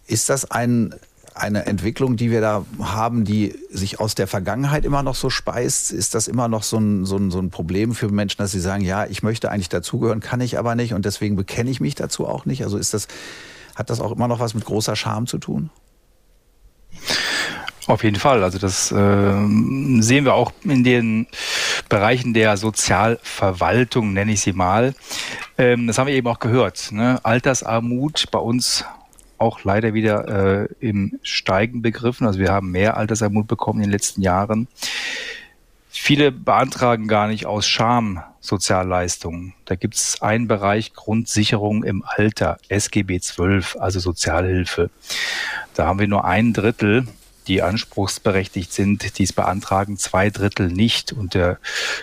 Ist das ein eine Entwicklung, die wir da haben, die sich aus der Vergangenheit immer noch so speist? Ist das immer noch so ein, so ein, so ein Problem für Menschen, dass sie sagen, ja, ich möchte eigentlich dazugehören, kann ich aber nicht und deswegen bekenne ich mich dazu auch nicht? Also ist das, hat das auch immer noch was mit großer Scham zu tun? Auf jeden Fall. Also das äh, sehen wir auch in den Bereichen der Sozialverwaltung, nenne ich sie mal. Ähm, das haben wir eben auch gehört. Ne? Altersarmut bei uns auch leider wieder äh, im Steigen begriffen. Also wir haben mehr Altersarmut bekommen in den letzten Jahren. Viele beantragen gar nicht aus Scham Sozialleistungen. Da gibt es einen Bereich Grundsicherung im Alter, SGB 12, also Sozialhilfe. Da haben wir nur ein Drittel, die anspruchsberechtigt sind, die es beantragen, zwei Drittel nicht. Und der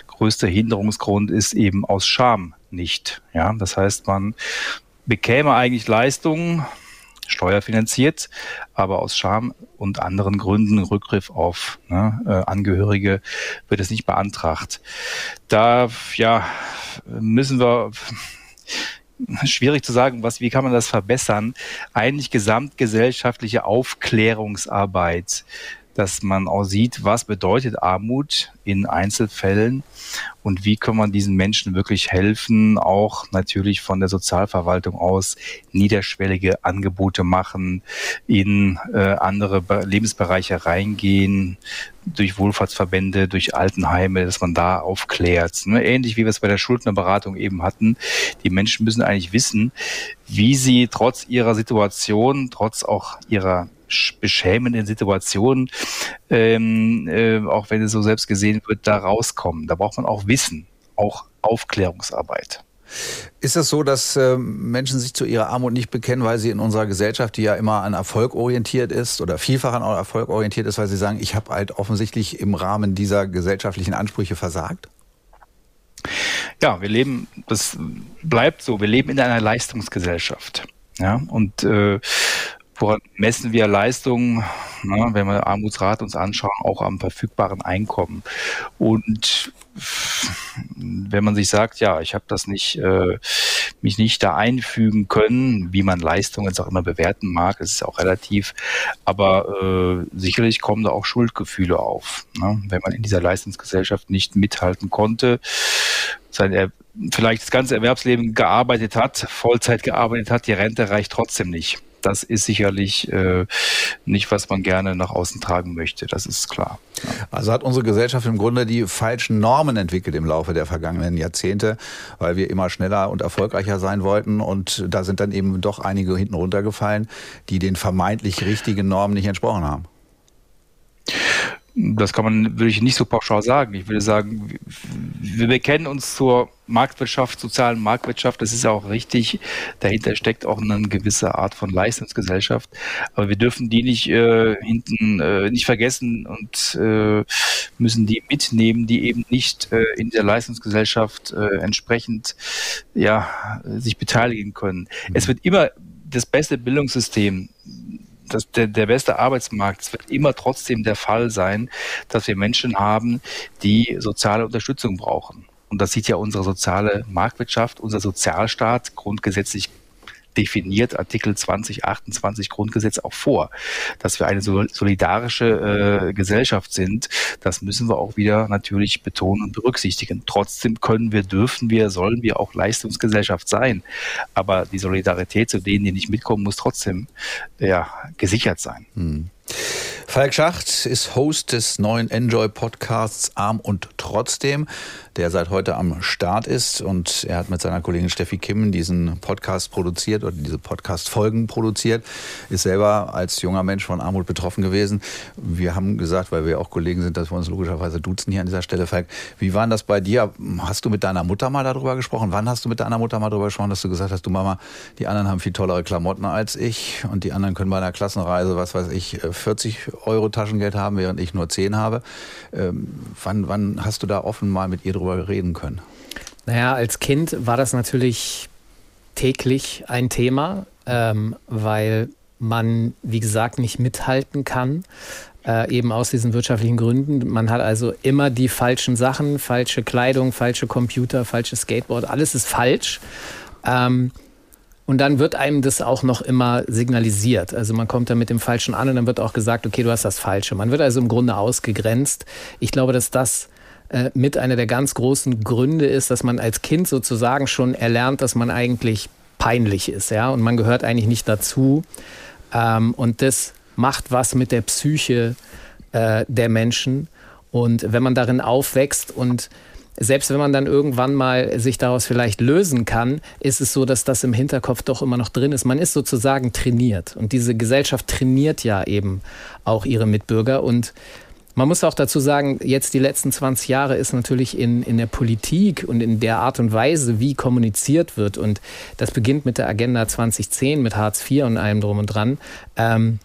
größte Hinderungsgrund ist eben aus Scham nicht. Ja, das heißt, man bekäme eigentlich Leistungen, steuerfinanziert, aber aus Scham und anderen Gründen, Rückgriff auf ne, äh, Angehörige, wird es nicht beantragt. Da ja, müssen wir schwierig zu sagen, was, wie kann man das verbessern? Eigentlich gesamtgesellschaftliche Aufklärungsarbeit dass man auch sieht, was bedeutet Armut in Einzelfällen und wie kann man diesen Menschen wirklich helfen, auch natürlich von der Sozialverwaltung aus niederschwellige Angebote machen, in äh, andere Lebensbereiche reingehen, durch Wohlfahrtsverbände, durch Altenheime, dass man da aufklärt. Ne? Ähnlich wie wir es bei der Schuldnerberatung eben hatten. Die Menschen müssen eigentlich wissen, wie sie trotz ihrer Situation, trotz auch ihrer beschämenden Situationen, ähm, äh, auch wenn es so selbst gesehen wird, da rauskommen. Da braucht man auch Wissen, auch Aufklärungsarbeit. Ist es so, dass äh, Menschen sich zu ihrer Armut nicht bekennen, weil sie in unserer Gesellschaft, die ja immer an Erfolg orientiert ist oder vielfach an Erfolg orientiert ist, weil sie sagen, ich habe halt offensichtlich im Rahmen dieser gesellschaftlichen Ansprüche versagt? Ja, wir leben, das bleibt so, wir leben in einer Leistungsgesellschaft. Ja, und äh, Woran messen wir Leistungen, na, wenn wir Armutsrat uns anschauen, auch am verfügbaren Einkommen. Und wenn man sich sagt, ja, ich habe das nicht, äh, mich nicht da einfügen können, wie man Leistungen jetzt auch immer bewerten mag, ist auch relativ, aber äh, sicherlich kommen da auch Schuldgefühle auf, ne? wenn man in dieser Leistungsgesellschaft nicht mithalten konnte, sein er vielleicht das ganze Erwerbsleben gearbeitet hat, Vollzeit gearbeitet hat, die Rente reicht trotzdem nicht das ist sicherlich äh, nicht, was man gerne nach außen tragen möchte. Das ist klar. Also hat unsere Gesellschaft im Grunde die falschen Normen entwickelt im Laufe der vergangenen Jahrzehnte, weil wir immer schneller und erfolgreicher sein wollten. Und da sind dann eben doch einige hinten runtergefallen, die den vermeintlich richtigen Normen nicht entsprochen haben. Das kann man, würde ich nicht so pauschal sagen. Ich würde sagen, wir bekennen uns zur Marktwirtschaft, sozialen Marktwirtschaft. Das ist ja auch richtig. Dahinter steckt auch eine gewisse Art von Leistungsgesellschaft. Aber wir dürfen die nicht äh, hinten äh, nicht vergessen und äh, müssen die mitnehmen, die eben nicht äh, in der Leistungsgesellschaft äh, entsprechend ja sich beteiligen können. Mhm. Es wird immer das beste Bildungssystem das, der, der beste Arbeitsmarkt. Es wird immer trotzdem der Fall sein, dass wir Menschen haben, die soziale Unterstützung brauchen. Und das sieht ja unsere soziale Marktwirtschaft, unser Sozialstaat grundgesetzlich definiert Artikel 2028 Grundgesetz auch vor, dass wir eine solidarische äh, Gesellschaft sind. Das müssen wir auch wieder natürlich betonen und berücksichtigen. Trotzdem können wir, dürfen wir, sollen wir auch Leistungsgesellschaft sein. Aber die Solidarität zu denen, die nicht mitkommen, muss trotzdem ja, gesichert sein. Hm. Falk Schacht ist Host des neuen Enjoy-Podcasts Arm und Trotzdem, der seit heute am Start ist. Und er hat mit seiner Kollegin Steffi Kim diesen Podcast produziert oder diese Podcast-Folgen produziert. Ist selber als junger Mensch von Armut betroffen gewesen. Wir haben gesagt, weil wir auch Kollegen sind, dass wir uns logischerweise duzen hier an dieser Stelle. Falk, wie war das bei dir? Hast du mit deiner Mutter mal darüber gesprochen? Wann hast du mit deiner Mutter mal darüber gesprochen, dass du gesagt hast, du Mama, die anderen haben viel tollere Klamotten als ich und die anderen können bei einer Klassenreise, was weiß ich, 40 Euro Taschengeld haben, während ich nur 10 habe. Ähm, wann, wann hast du da offen mal mit ihr drüber reden können? Naja, als Kind war das natürlich täglich ein Thema, ähm, weil man, wie gesagt, nicht mithalten kann. Äh, eben aus diesen wirtschaftlichen Gründen. Man hat also immer die falschen Sachen, falsche Kleidung, falsche Computer, falsches Skateboard, alles ist falsch. Ähm, und dann wird einem das auch noch immer signalisiert. Also man kommt da mit dem Falschen an und dann wird auch gesagt, okay, du hast das Falsche. Man wird also im Grunde ausgegrenzt. Ich glaube, dass das äh, mit einer der ganz großen Gründe ist, dass man als Kind sozusagen schon erlernt, dass man eigentlich peinlich ist, ja, und man gehört eigentlich nicht dazu. Ähm, und das macht was mit der Psyche äh, der Menschen. Und wenn man darin aufwächst und selbst wenn man dann irgendwann mal sich daraus vielleicht lösen kann, ist es so, dass das im Hinterkopf doch immer noch drin ist. Man ist sozusagen trainiert. Und diese Gesellschaft trainiert ja eben auch ihre Mitbürger. Und man muss auch dazu sagen, jetzt die letzten 20 Jahre ist natürlich in, in der Politik und in der Art und Weise, wie kommuniziert wird, und das beginnt mit der Agenda 2010, mit Hartz IV und allem drum und dran, ähm,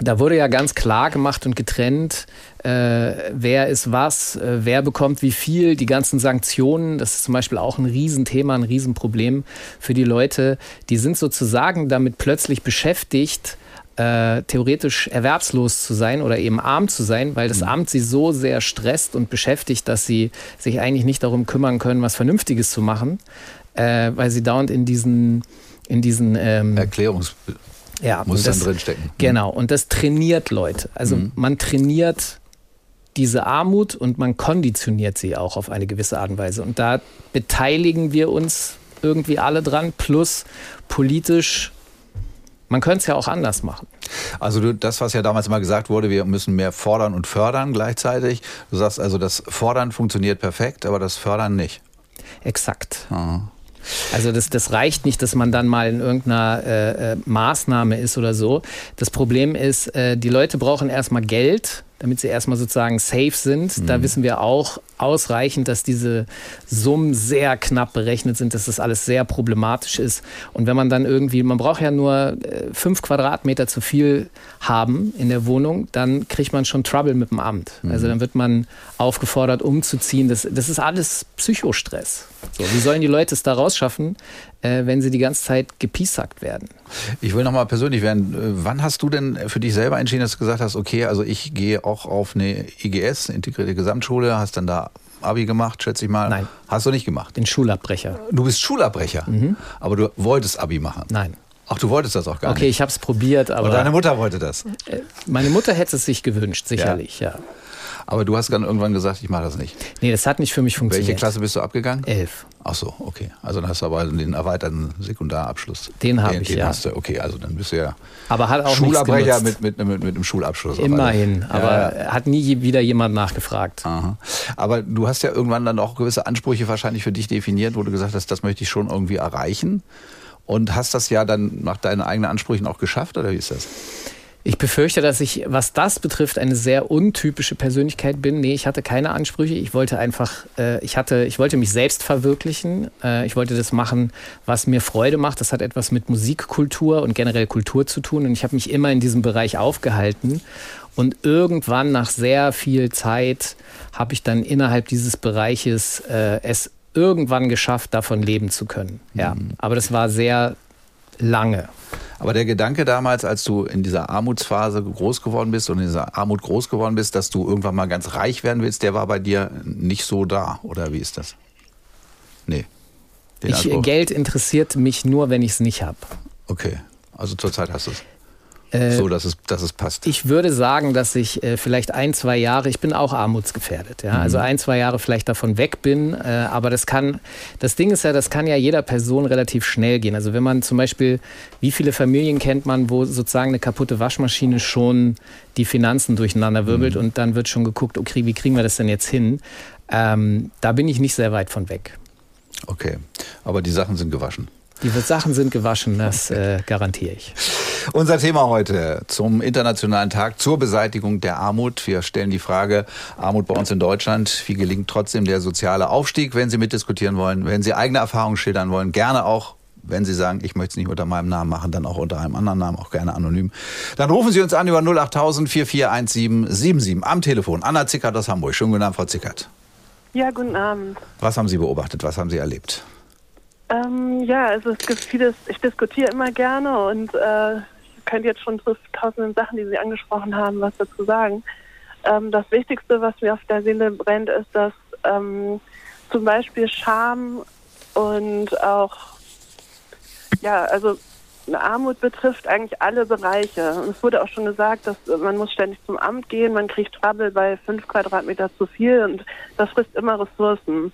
da wurde ja ganz klar gemacht und getrennt, äh, wer ist was, äh, wer bekommt wie viel, die ganzen Sanktionen. Das ist zum Beispiel auch ein Riesenthema, ein Riesenproblem für die Leute. Die sind sozusagen damit plötzlich beschäftigt, äh, theoretisch erwerbslos zu sein oder eben arm zu sein, weil das mhm. Amt sie so sehr stresst und beschäftigt, dass sie sich eigentlich nicht darum kümmern können, was Vernünftiges zu machen, äh, weil sie dauernd in diesen, in diesen ähm, Erklärungs Ja, muss dann drinstecken. Genau, und das trainiert Leute. Also Mhm. man trainiert diese Armut und man konditioniert sie auch auf eine gewisse Art und Weise. Und da beteiligen wir uns irgendwie alle dran, plus politisch, man könnte es ja auch anders machen. Also das, was ja damals immer gesagt wurde, wir müssen mehr fordern und fördern gleichzeitig. Du sagst also, das Fordern funktioniert perfekt, aber das Fördern nicht. Exakt. Ah. Also das, das reicht nicht, dass man dann mal in irgendeiner äh, äh, Maßnahme ist oder so. Das Problem ist, äh, die Leute brauchen erstmal Geld, damit sie erstmal sozusagen safe sind. Da wissen wir auch ausreichend, dass diese Summen sehr knapp berechnet sind, dass das alles sehr problematisch ist. Und wenn man dann irgendwie, man braucht ja nur äh, fünf Quadratmeter zu viel haben in der Wohnung, dann kriegt man schon Trouble mit dem Amt. Also dann wird man aufgefordert, umzuziehen. Das, das ist alles Psychostress. So, wie sollen die Leute es da rausschaffen, äh, wenn sie die ganze Zeit gepiesackt werden? Ich will nochmal persönlich werden. Äh, Wann hast du denn für dich selber entschieden, dass du gesagt hast, okay, also ich gehe auch auf eine IGS, integrierte Gesamtschule, hast dann da Abi gemacht, schätze ich mal? Nein. Hast du nicht gemacht? Den Schulabbrecher. Du bist Schulabbrecher, aber du wolltest Abi machen. Nein. Ach, du wolltest das auch gar Okay, nicht. ich habe es probiert, aber Aber deine Mutter wollte das. äh, meine Mutter hätte es sich gewünscht, sicherlich, ja. Aber du hast dann irgendwann gesagt, ich mache das nicht. Nee, das hat nicht für mich funktioniert. Welche Klasse bist du abgegangen? Elf. Ach so, okay. Also dann hast du aber den erweiterten Sekundarabschluss. Den habe ich, den ja. hast du. Okay, also dann bist du ja Aber hat auch Schulabbrecher mit, mit, mit, mit einem Schulabschluss. Immerhin, aber Ja, ja. hat nie wieder jemand nachgefragt. Aha. Aber du hast ja irgendwann dann auch gewisse Ansprüche wahrscheinlich für dich definiert, wo du gesagt hast, das möchte ich schon irgendwie erreichen. Und hast das ja dann nach deinen eigenen Ansprüchen auch geschafft, oder wie ist das? Ich befürchte, dass ich, was das betrifft, eine sehr untypische Persönlichkeit bin. Nee, ich hatte keine Ansprüche. Ich wollte einfach, äh, ich hatte, ich wollte mich selbst verwirklichen. Äh, ich wollte das machen, was mir Freude macht. Das hat etwas mit Musikkultur und generell Kultur zu tun. Und ich habe mich immer in diesem Bereich aufgehalten. Und irgendwann, nach sehr viel Zeit, habe ich dann innerhalb dieses Bereiches äh, es irgendwann geschafft, davon leben zu können. Ja, aber das war sehr lange. Aber der Gedanke damals, als du in dieser Armutsphase groß geworden bist und in dieser Armut groß geworden bist, dass du irgendwann mal ganz reich werden willst, der war bei dir nicht so da, oder wie ist das? Nee. Ich. Geld interessiert mich nur, wenn ich es nicht habe. Okay, also zurzeit hast du es. Äh, so, dass es, dass es passt. Ich würde sagen, dass ich äh, vielleicht ein, zwei Jahre, ich bin auch armutsgefährdet, ja, also ein, zwei Jahre vielleicht davon weg bin, äh, aber das kann, das Ding ist ja, das kann ja jeder Person relativ schnell gehen. Also wenn man zum Beispiel, wie viele Familien kennt man, wo sozusagen eine kaputte Waschmaschine schon die Finanzen durcheinander wirbelt und dann wird schon geguckt, okay, wie kriegen wir das denn jetzt hin? Ähm, da bin ich nicht sehr weit von weg. Okay, aber die Sachen sind gewaschen. Die Sachen sind gewaschen, das äh, garantiere ich. Unser Thema heute zum Internationalen Tag zur Beseitigung der Armut. Wir stellen die Frage, Armut bei uns in Deutschland, wie gelingt trotzdem der soziale Aufstieg? Wenn Sie mitdiskutieren wollen, wenn Sie eigene Erfahrungen schildern wollen, gerne auch. Wenn Sie sagen, ich möchte es nicht unter meinem Namen machen, dann auch unter einem anderen Namen, auch gerne anonym. Dann rufen Sie uns an über 08000 441777 am Telefon. Anna Zickert aus Hamburg. Schönen guten Abend, Frau Zickert. Ja, guten Abend. Was haben Sie beobachtet? Was haben Sie erlebt? Ähm, ja, also es gibt vieles, ich diskutiere immer gerne und äh, ich könnte jetzt schon zu tausenden Sachen, die Sie angesprochen haben, was dazu sagen. Ähm, das Wichtigste, was mir auf der Seele brennt, ist, dass ähm, zum Beispiel Scham und auch, ja, also Armut betrifft eigentlich alle Bereiche. Und es wurde auch schon gesagt, dass man muss ständig zum Amt gehen, man kriegt Trouble bei fünf Quadratmeter zu viel und das frisst immer Ressourcen.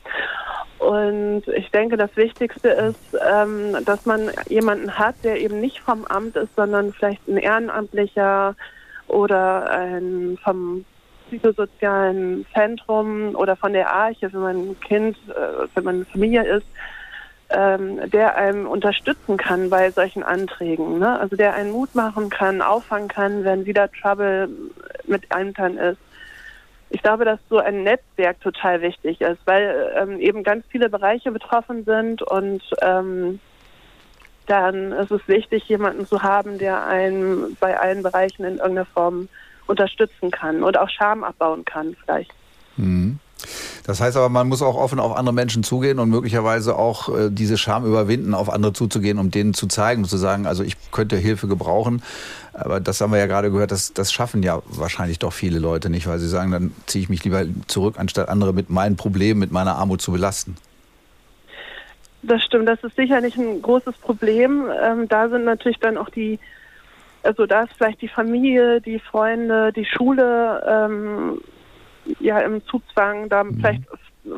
Und ich denke, das Wichtigste ist, ähm, dass man jemanden hat, der eben nicht vom Amt ist, sondern vielleicht ein Ehrenamtlicher oder ein vom psychosozialen Zentrum oder von der Arche, wenn man ein Kind, äh, wenn man eine Familie ist, ähm, der einem unterstützen kann bei solchen Anträgen. Ne? Also der einen Mut machen kann, auffangen kann, wenn wieder Trouble mit Ämtern ist. Ich glaube, dass so ein Netzwerk total wichtig ist, weil ähm, eben ganz viele Bereiche betroffen sind und ähm, dann ist es wichtig, jemanden zu haben, der einen bei allen Bereichen in irgendeiner Form unterstützen kann und auch Scham abbauen kann vielleicht. Mhm. Das heißt aber, man muss auch offen auf andere Menschen zugehen und möglicherweise auch äh, diese Scham überwinden, auf andere zuzugehen, um denen zu zeigen zu sagen, also ich könnte Hilfe gebrauchen. Aber das haben wir ja gerade gehört, das, das schaffen ja wahrscheinlich doch viele Leute nicht, weil sie sagen, dann ziehe ich mich lieber zurück, anstatt andere mit meinen Problemen, mit meiner Armut zu belasten. Das stimmt, das ist sicherlich ein großes Problem. Ähm, da sind natürlich dann auch die also da ist vielleicht die Familie, die Freunde, die Schule ähm, ja im Zugzwang, da mhm. vielleicht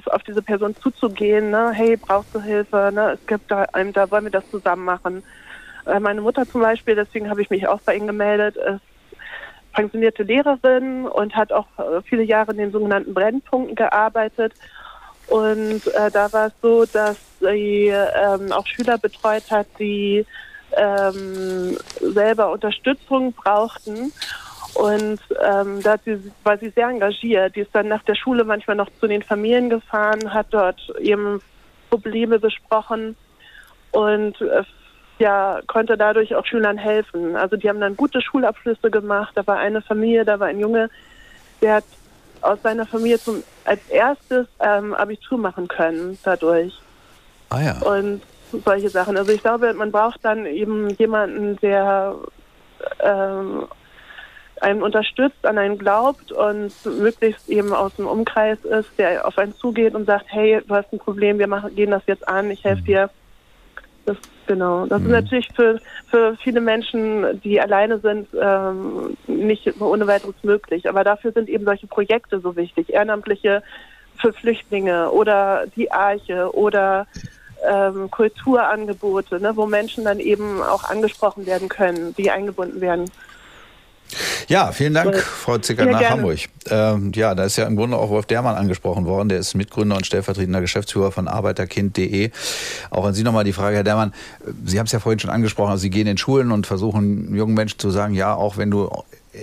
auf diese Person zuzugehen, ne? hey, brauchst du Hilfe, ne? es gibt da, einem, da wollen wir das zusammen machen. Äh, meine Mutter zum Beispiel, deswegen habe ich mich auch bei Ihnen gemeldet, ist pensionierte Lehrerin und hat auch äh, viele Jahre in den sogenannten Brennpunkten gearbeitet. Und äh, da war es so, dass sie ähm, auch Schüler betreut hat, die ähm, selber Unterstützung brauchten. Und ähm, da sie, war sie sehr engagiert. Die ist dann nach der Schule manchmal noch zu den Familien gefahren, hat dort eben Probleme besprochen und äh, ja, konnte dadurch auch Schülern helfen. Also die haben dann gute Schulabschlüsse gemacht. Da war eine Familie, da war ein Junge, der hat aus seiner Familie zum, als erstes ähm, Abitur machen können dadurch. Ah ja. Und solche Sachen. Also ich glaube, man braucht dann eben jemanden, der ähm, einen unterstützt, an einen glaubt und möglichst eben aus dem Umkreis ist, der auf einen zugeht und sagt, hey, du hast ein Problem, wir machen, gehen das jetzt an, ich helfe mhm. dir. Das, genau. Das mhm. ist natürlich für, für viele Menschen, die alleine sind, ähm, nicht ohne weiteres möglich. Aber dafür sind eben solche Projekte so wichtig. Ehrenamtliche für Flüchtlinge oder die Arche oder ähm, Kulturangebote, ne, wo Menschen dann eben auch angesprochen werden können, die eingebunden werden. Ja, vielen Dank, Frau Zicker ja, nach gerne. Hamburg. Ähm, ja, da ist ja im Grunde auch Wolf Dermann angesprochen worden. Der ist Mitgründer und stellvertretender Geschäftsführer von arbeiterkind.de. Auch an Sie nochmal die Frage, Herr Dermann. Sie haben es ja vorhin schon angesprochen. Also Sie gehen in Schulen und versuchen jungen Menschen zu sagen, ja, auch wenn du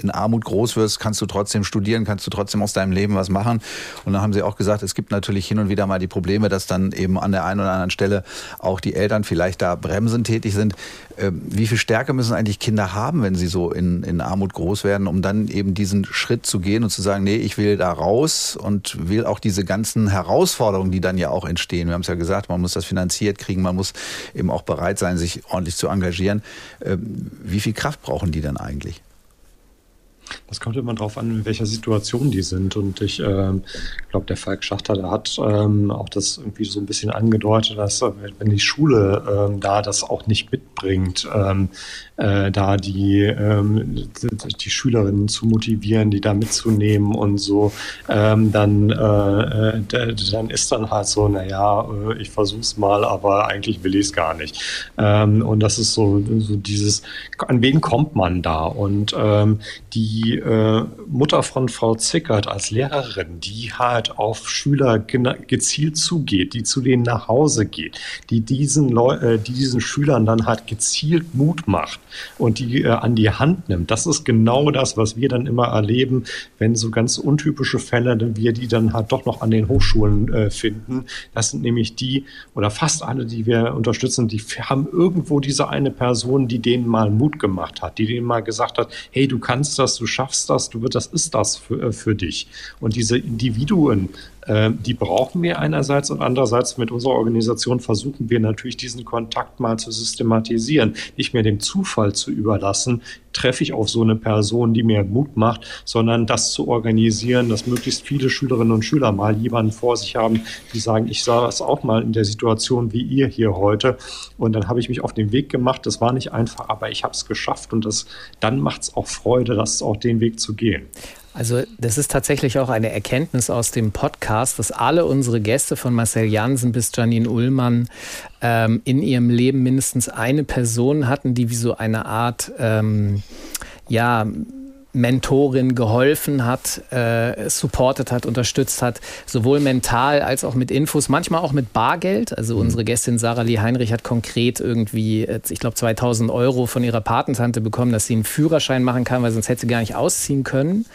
in Armut groß wirst, kannst du trotzdem studieren, kannst du trotzdem aus deinem Leben was machen. Und dann haben sie auch gesagt, es gibt natürlich hin und wieder mal die Probleme, dass dann eben an der einen oder anderen Stelle auch die Eltern vielleicht da bremsend tätig sind. Ähm, wie viel Stärke müssen eigentlich Kinder haben, wenn sie so in, in Armut groß werden, um dann eben diesen Schritt zu gehen und zu sagen, nee, ich will da raus und will auch diese ganzen Herausforderungen, die dann ja auch entstehen. Wir haben es ja gesagt, man muss das finanziert kriegen, man muss eben auch bereit sein, sich ordentlich zu engagieren. Ähm, wie viel Kraft brauchen die dann eigentlich? Das kommt immer darauf an, in welcher Situation die sind. Und ich ähm, glaube, der Falk Schachter, der hat ähm, auch das irgendwie so ein bisschen angedeutet, dass äh, wenn die Schule ähm, da das auch nicht mitbringt, ähm, äh, da die, ähm, die Schülerinnen zu motivieren, die da mitzunehmen und so, ähm, dann, äh, dann ist dann halt so, naja, äh, ich versuch's mal, aber eigentlich will ich es gar nicht. Und das ist so, so dieses, an wen kommt man da? Und ähm, die äh, Mutter von Frau Zickert als Lehrerin, die halt auf Schüler gezielt zugeht, die zu denen nach Hause geht, die diesen, Leu äh, die diesen Schülern dann halt gezielt Mut macht und die äh, an die Hand nimmt. Das ist genau das, was wir dann immer erleben, wenn so ganz untypische Fälle, wir die dann halt doch noch an den Hochschulen äh, finden. Das sind nämlich die oder fast alle, die wir unterstützen, die haben irgendwo diese eine Person, die denen mal Mut gemacht hat, die denen mal gesagt hat, hey, du kannst das, du schaffst das, du das ist das für, äh, für dich. Und diese Individuen, die brauchen wir einerseits und andererseits mit unserer Organisation versuchen wir natürlich diesen Kontakt mal zu systematisieren, nicht mehr dem Zufall zu überlassen, treffe ich auf so eine Person, die mir Mut macht, sondern das zu organisieren, dass möglichst viele Schülerinnen und Schüler mal jemanden vor sich haben, die sagen, ich sah es auch mal in der Situation wie ihr hier heute und dann habe ich mich auf den Weg gemacht. Das war nicht einfach, aber ich habe es geschafft und das, dann macht es auch Freude, das auch den Weg zu gehen. Also das ist tatsächlich auch eine Erkenntnis aus dem Podcast, dass alle unsere Gäste von Marcel Jansen bis Janine Ullmann ähm, in ihrem Leben mindestens eine Person hatten, die wie so eine Art ähm, ja Mentorin geholfen hat, äh, supportet hat, unterstützt hat, sowohl mental als auch mit Infos, manchmal auch mit Bargeld. Also mhm. unsere Gästin Sarah Lee Heinrich hat konkret irgendwie, ich glaube, 2000 Euro von ihrer Patentante bekommen, dass sie einen Führerschein machen kann, weil sonst hätte sie gar nicht ausziehen können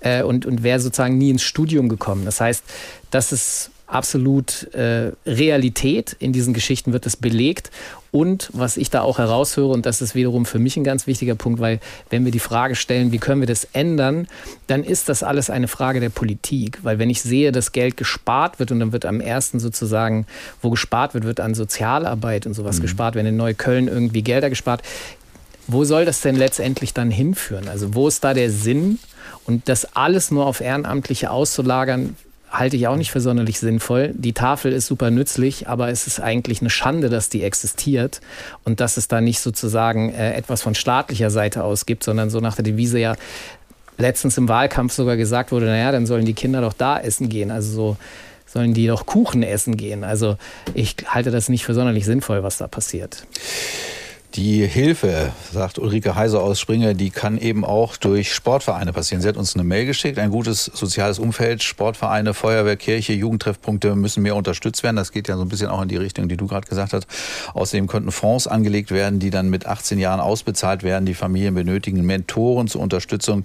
äh, und, und wäre sozusagen nie ins Studium gekommen. Das heißt, das ist absolut äh, Realität. In diesen Geschichten wird es belegt. Und was ich da auch heraushöre, und das ist wiederum für mich ein ganz wichtiger Punkt, weil wenn wir die Frage stellen, wie können wir das ändern, dann ist das alles eine Frage der Politik. Weil wenn ich sehe, dass Geld gespart wird und dann wird am ersten sozusagen, wo gespart wird, wird an Sozialarbeit und sowas mhm. gespart, wenn in Neukölln irgendwie Gelder gespart. Wo soll das denn letztendlich dann hinführen? Also wo ist da der Sinn? Und das alles nur auf Ehrenamtliche auszulagern, halte ich auch nicht für sonderlich sinnvoll. Die Tafel ist super nützlich, aber es ist eigentlich eine Schande, dass die existiert und dass es da nicht sozusagen äh, etwas von staatlicher Seite aus gibt, sondern so nach der Devise ja letztens im Wahlkampf sogar gesagt wurde, naja, dann sollen die Kinder doch da essen gehen. Also so sollen die doch Kuchen essen gehen. Also ich halte das nicht für sonderlich sinnvoll, was da passiert. Die Hilfe, sagt Ulrike Heiser aus Springer, die kann eben auch durch Sportvereine passieren. Sie hat uns eine Mail geschickt, ein gutes soziales Umfeld, Sportvereine, Feuerwehr, Kirche, Jugendtreffpunkte müssen mehr unterstützt werden. Das geht ja so ein bisschen auch in die Richtung, die du gerade gesagt hast. Außerdem könnten Fonds angelegt werden, die dann mit 18 Jahren ausbezahlt werden. Die Familien benötigen Mentoren zur Unterstützung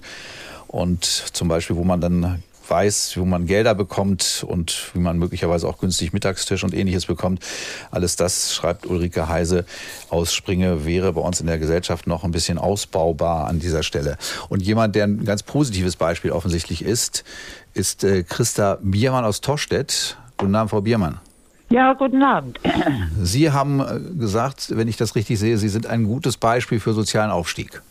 und zum Beispiel, wo man dann weiß, wo man Gelder bekommt und wie man möglicherweise auch günstig Mittagstisch und ähnliches bekommt. Alles das, schreibt Ulrike Heise aus Springe, wäre bei uns in der Gesellschaft noch ein bisschen ausbaubar an dieser Stelle. Und jemand, der ein ganz positives Beispiel offensichtlich ist, ist äh, Christa Biermann aus Toschstedt. Guten Abend, Frau Biermann. Ja, guten Abend. Sie haben äh, gesagt, wenn ich das richtig sehe, Sie sind ein gutes Beispiel für sozialen Aufstieg.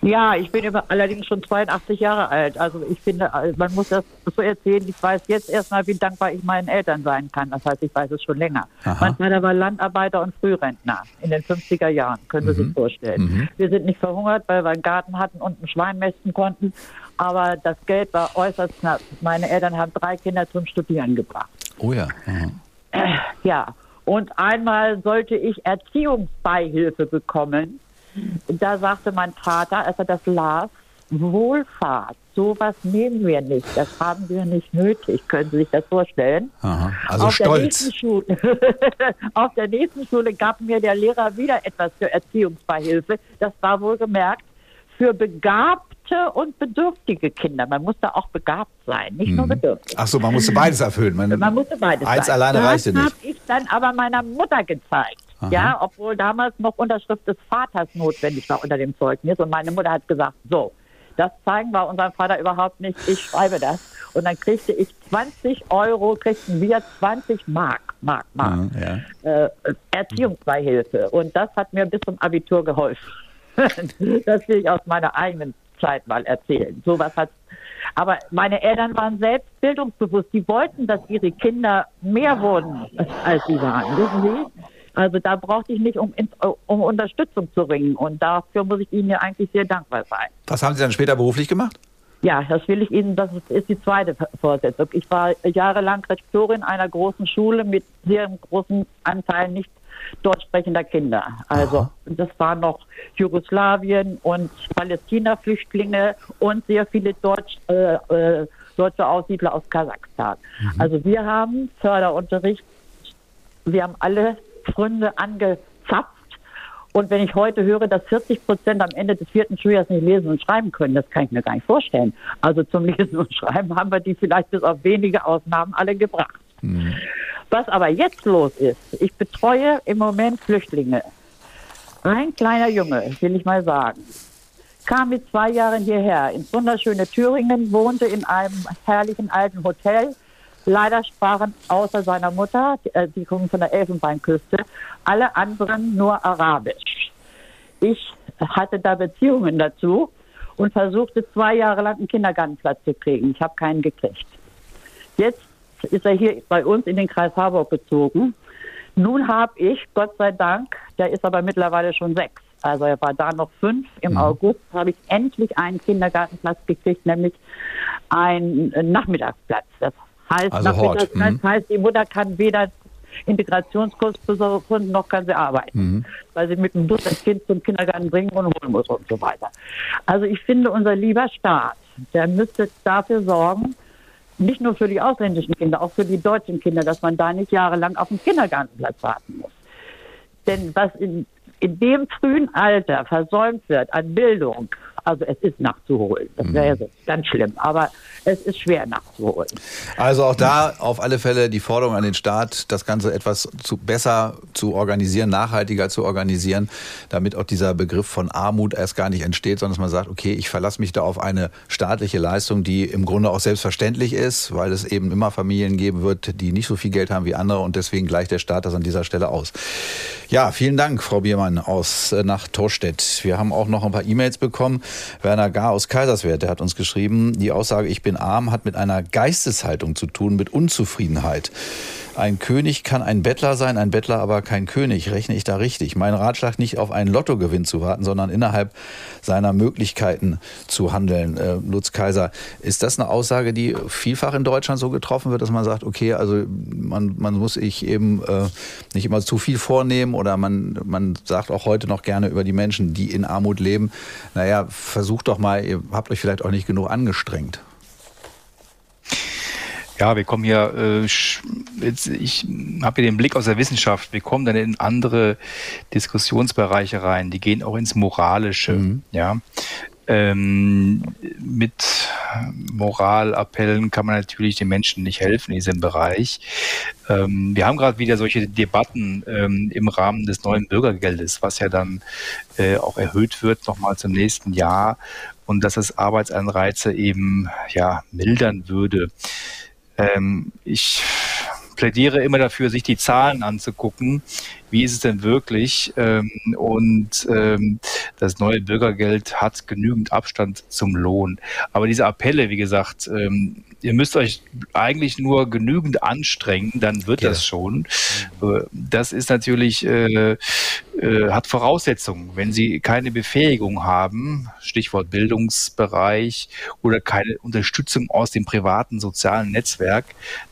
Ja, ich bin allerdings schon 82 Jahre alt. Also ich finde, äh, man muss das so erzählen. Ich weiß jetzt erstmal, wie dankbar ich meinen Eltern sein kann. Das heißt, ich weiß es schon länger. Aha. Mein Vater war Landarbeiter und Frührentner in den 50er Jahren, können Sie mhm. sich vorstellen. Mhm. Wir sind nicht verhungert, weil wir einen Garten hatten und ein Schwein mästen konnten. Aber das Geld war äußerst knapp. Meine Eltern haben drei Kinder zum Studieren gebracht. Oh ja. Mhm. Ja. Und einmal sollte ich Erziehungsbeihilfe bekommen da sagte mein Vater, als er das las, Wohlfahrt, sowas nehmen wir nicht, das haben wir nicht nötig. Können Sie sich das vorstellen? Aha, also auf stolz. Der Schule, auf der nächsten Schule gab mir der Lehrer wieder etwas für Erziehungsbeihilfe. Das war wohlgemerkt für begabte und bedürftige Kinder. Man musste auch begabt sein, nicht hm. nur mhm. bedürftig. Ach so, man musste beides erfüllen. Man, man musste beides Eins sein. alleine das reichte nicht. Das habe ich dann aber meiner Mutter gezeigt. Aha. Ja, obwohl damals noch Unterschrift des Vaters notwendig war unter dem Zeugnis. Und meine Mutter hat gesagt, so, das zeigen wir unserem Vater überhaupt nicht. Ich schreibe das. Und dann kriegte ich 20 Euro, kriegten wir 20 Mark, Mark, Mark, mhm, ja. äh, Erziehungsbeihilfe. Und das hat mir bis zum Abitur geholfen. das will ich aus meiner eigenen Zeit mal erzählen. Sowas hat aber meine Eltern waren selbst bildungsbewusst. Die wollten, dass ihre Kinder mehr wurden, als sie waren. Wissen Sie? Also da brauchte ich nicht, um, um Unterstützung zu ringen. Und dafür muss ich Ihnen ja eigentlich sehr dankbar sein. Was haben Sie dann später beruflich gemacht? Ja, das will ich Ihnen, das ist die zweite Vorsetzung. Ich war jahrelang Rektorin einer großen Schule mit sehr großem Anteil nicht deutsch sprechender Kinder. Also Aha. das waren noch Jugoslawien und Palästina-Flüchtlinge und sehr viele Deutsch, äh, äh, deutsche Aussiedler aus Kasachstan. Mhm. Also wir haben Förderunterricht, wir haben alle Gründe angezapft. Und wenn ich heute höre, dass 40 Prozent am Ende des vierten Schuljahres nicht lesen und schreiben können, das kann ich mir gar nicht vorstellen. Also zum Lesen und Schreiben haben wir die vielleicht bis auf wenige Ausnahmen alle gebracht. Mhm. Was aber jetzt los ist, ich betreue im Moment Flüchtlinge. Ein kleiner Junge, will ich mal sagen, kam mit zwei Jahren hierher ins wunderschöne Thüringen, wohnte in einem herrlichen alten Hotel, Leider sprachen außer seiner Mutter, äh, die kommen von der Elfenbeinküste, alle anderen nur Arabisch. Ich hatte da Beziehungen dazu und versuchte zwei Jahre lang einen Kindergartenplatz zu kriegen. Ich habe keinen gekriegt. Jetzt ist er hier bei uns in den Kreis Harburg gezogen. Nun habe ich, Gott sei Dank, der ist aber mittlerweile schon sechs. Also er war da noch fünf. Im mhm. August habe ich endlich einen Kindergartenplatz gekriegt, nämlich einen Nachmittagsplatz. Das Heißt, also Hort. Mhm. heißt, die Mutter kann weder Integrationskurs besuchen, noch kann sie arbeiten, mhm. weil sie mit dem Bus das Kind zum Kindergarten bringen und holen muss und so weiter. Also ich finde, unser lieber Staat, der müsste dafür sorgen, nicht nur für die ausländischen Kinder, auch für die deutschen Kinder, dass man da nicht jahrelang auf den Kindergartenplatz warten muss. Denn was in, in dem frühen Alter versäumt wird an Bildung, also es ist nachzuholen. Das wäre mhm. ganz schlimm. Aber es ist schwer nachzuholen. Also auch da auf alle Fälle die Forderung an den Staat, das Ganze etwas zu, besser zu organisieren, nachhaltiger zu organisieren, damit auch dieser Begriff von Armut erst gar nicht entsteht, sondern dass man sagt, okay, ich verlasse mich da auf eine staatliche Leistung, die im Grunde auch selbstverständlich ist, weil es eben immer Familien geben wird, die nicht so viel Geld haben wie andere und deswegen gleicht der Staat das an dieser Stelle aus. Ja, vielen Dank, Frau Biermann aus äh, nach Torstedt. Wir haben auch noch ein paar E-Mails bekommen. Werner Gar aus Kaiserswerth, der hat uns geschrieben, die Aussage, ich bin arm, hat mit einer Geisteshaltung zu tun, mit Unzufriedenheit. Ein König kann ein Bettler sein, ein Bettler aber kein König. Rechne ich da richtig? Mein Ratschlag nicht auf einen Lottogewinn zu warten, sondern innerhalb seiner Möglichkeiten zu handeln. Äh, Lutz Kaiser, ist das eine Aussage, die vielfach in Deutschland so getroffen wird, dass man sagt, okay, also man, man muss sich eben äh, nicht immer zu viel vornehmen oder man, man sagt auch heute noch gerne über die Menschen, die in Armut leben, naja, versucht doch mal, ihr habt euch vielleicht auch nicht genug angestrengt. Ja, wir kommen hier, äh, jetzt, ich habe hier den Blick aus der Wissenschaft, wir kommen dann in andere Diskussionsbereiche rein, die gehen auch ins Moralische, mhm. ja. Ähm, mit Moralappellen kann man natürlich den Menschen nicht helfen in diesem Bereich. Ähm, wir haben gerade wieder solche Debatten ähm, im Rahmen des neuen Bürgergeldes, was ja dann äh, auch erhöht wird nochmal zum nächsten Jahr und dass es Arbeitsanreize eben ja mildern würde. Ähm, ich plädiere immer dafür, sich die Zahlen anzugucken. Wie ist es denn wirklich? Ähm, und ähm, das neue Bürgergeld hat genügend Abstand zum Lohn. Aber diese Appelle, wie gesagt, ähm, ihr müsst euch eigentlich nur genügend anstrengen, dann wird ja. das schon. Äh, das ist natürlich, äh, äh, hat Voraussetzungen. Wenn Sie keine Befähigung haben, Stichwort Bildungsbereich oder keine Unterstützung aus dem privaten sozialen Netzwerk,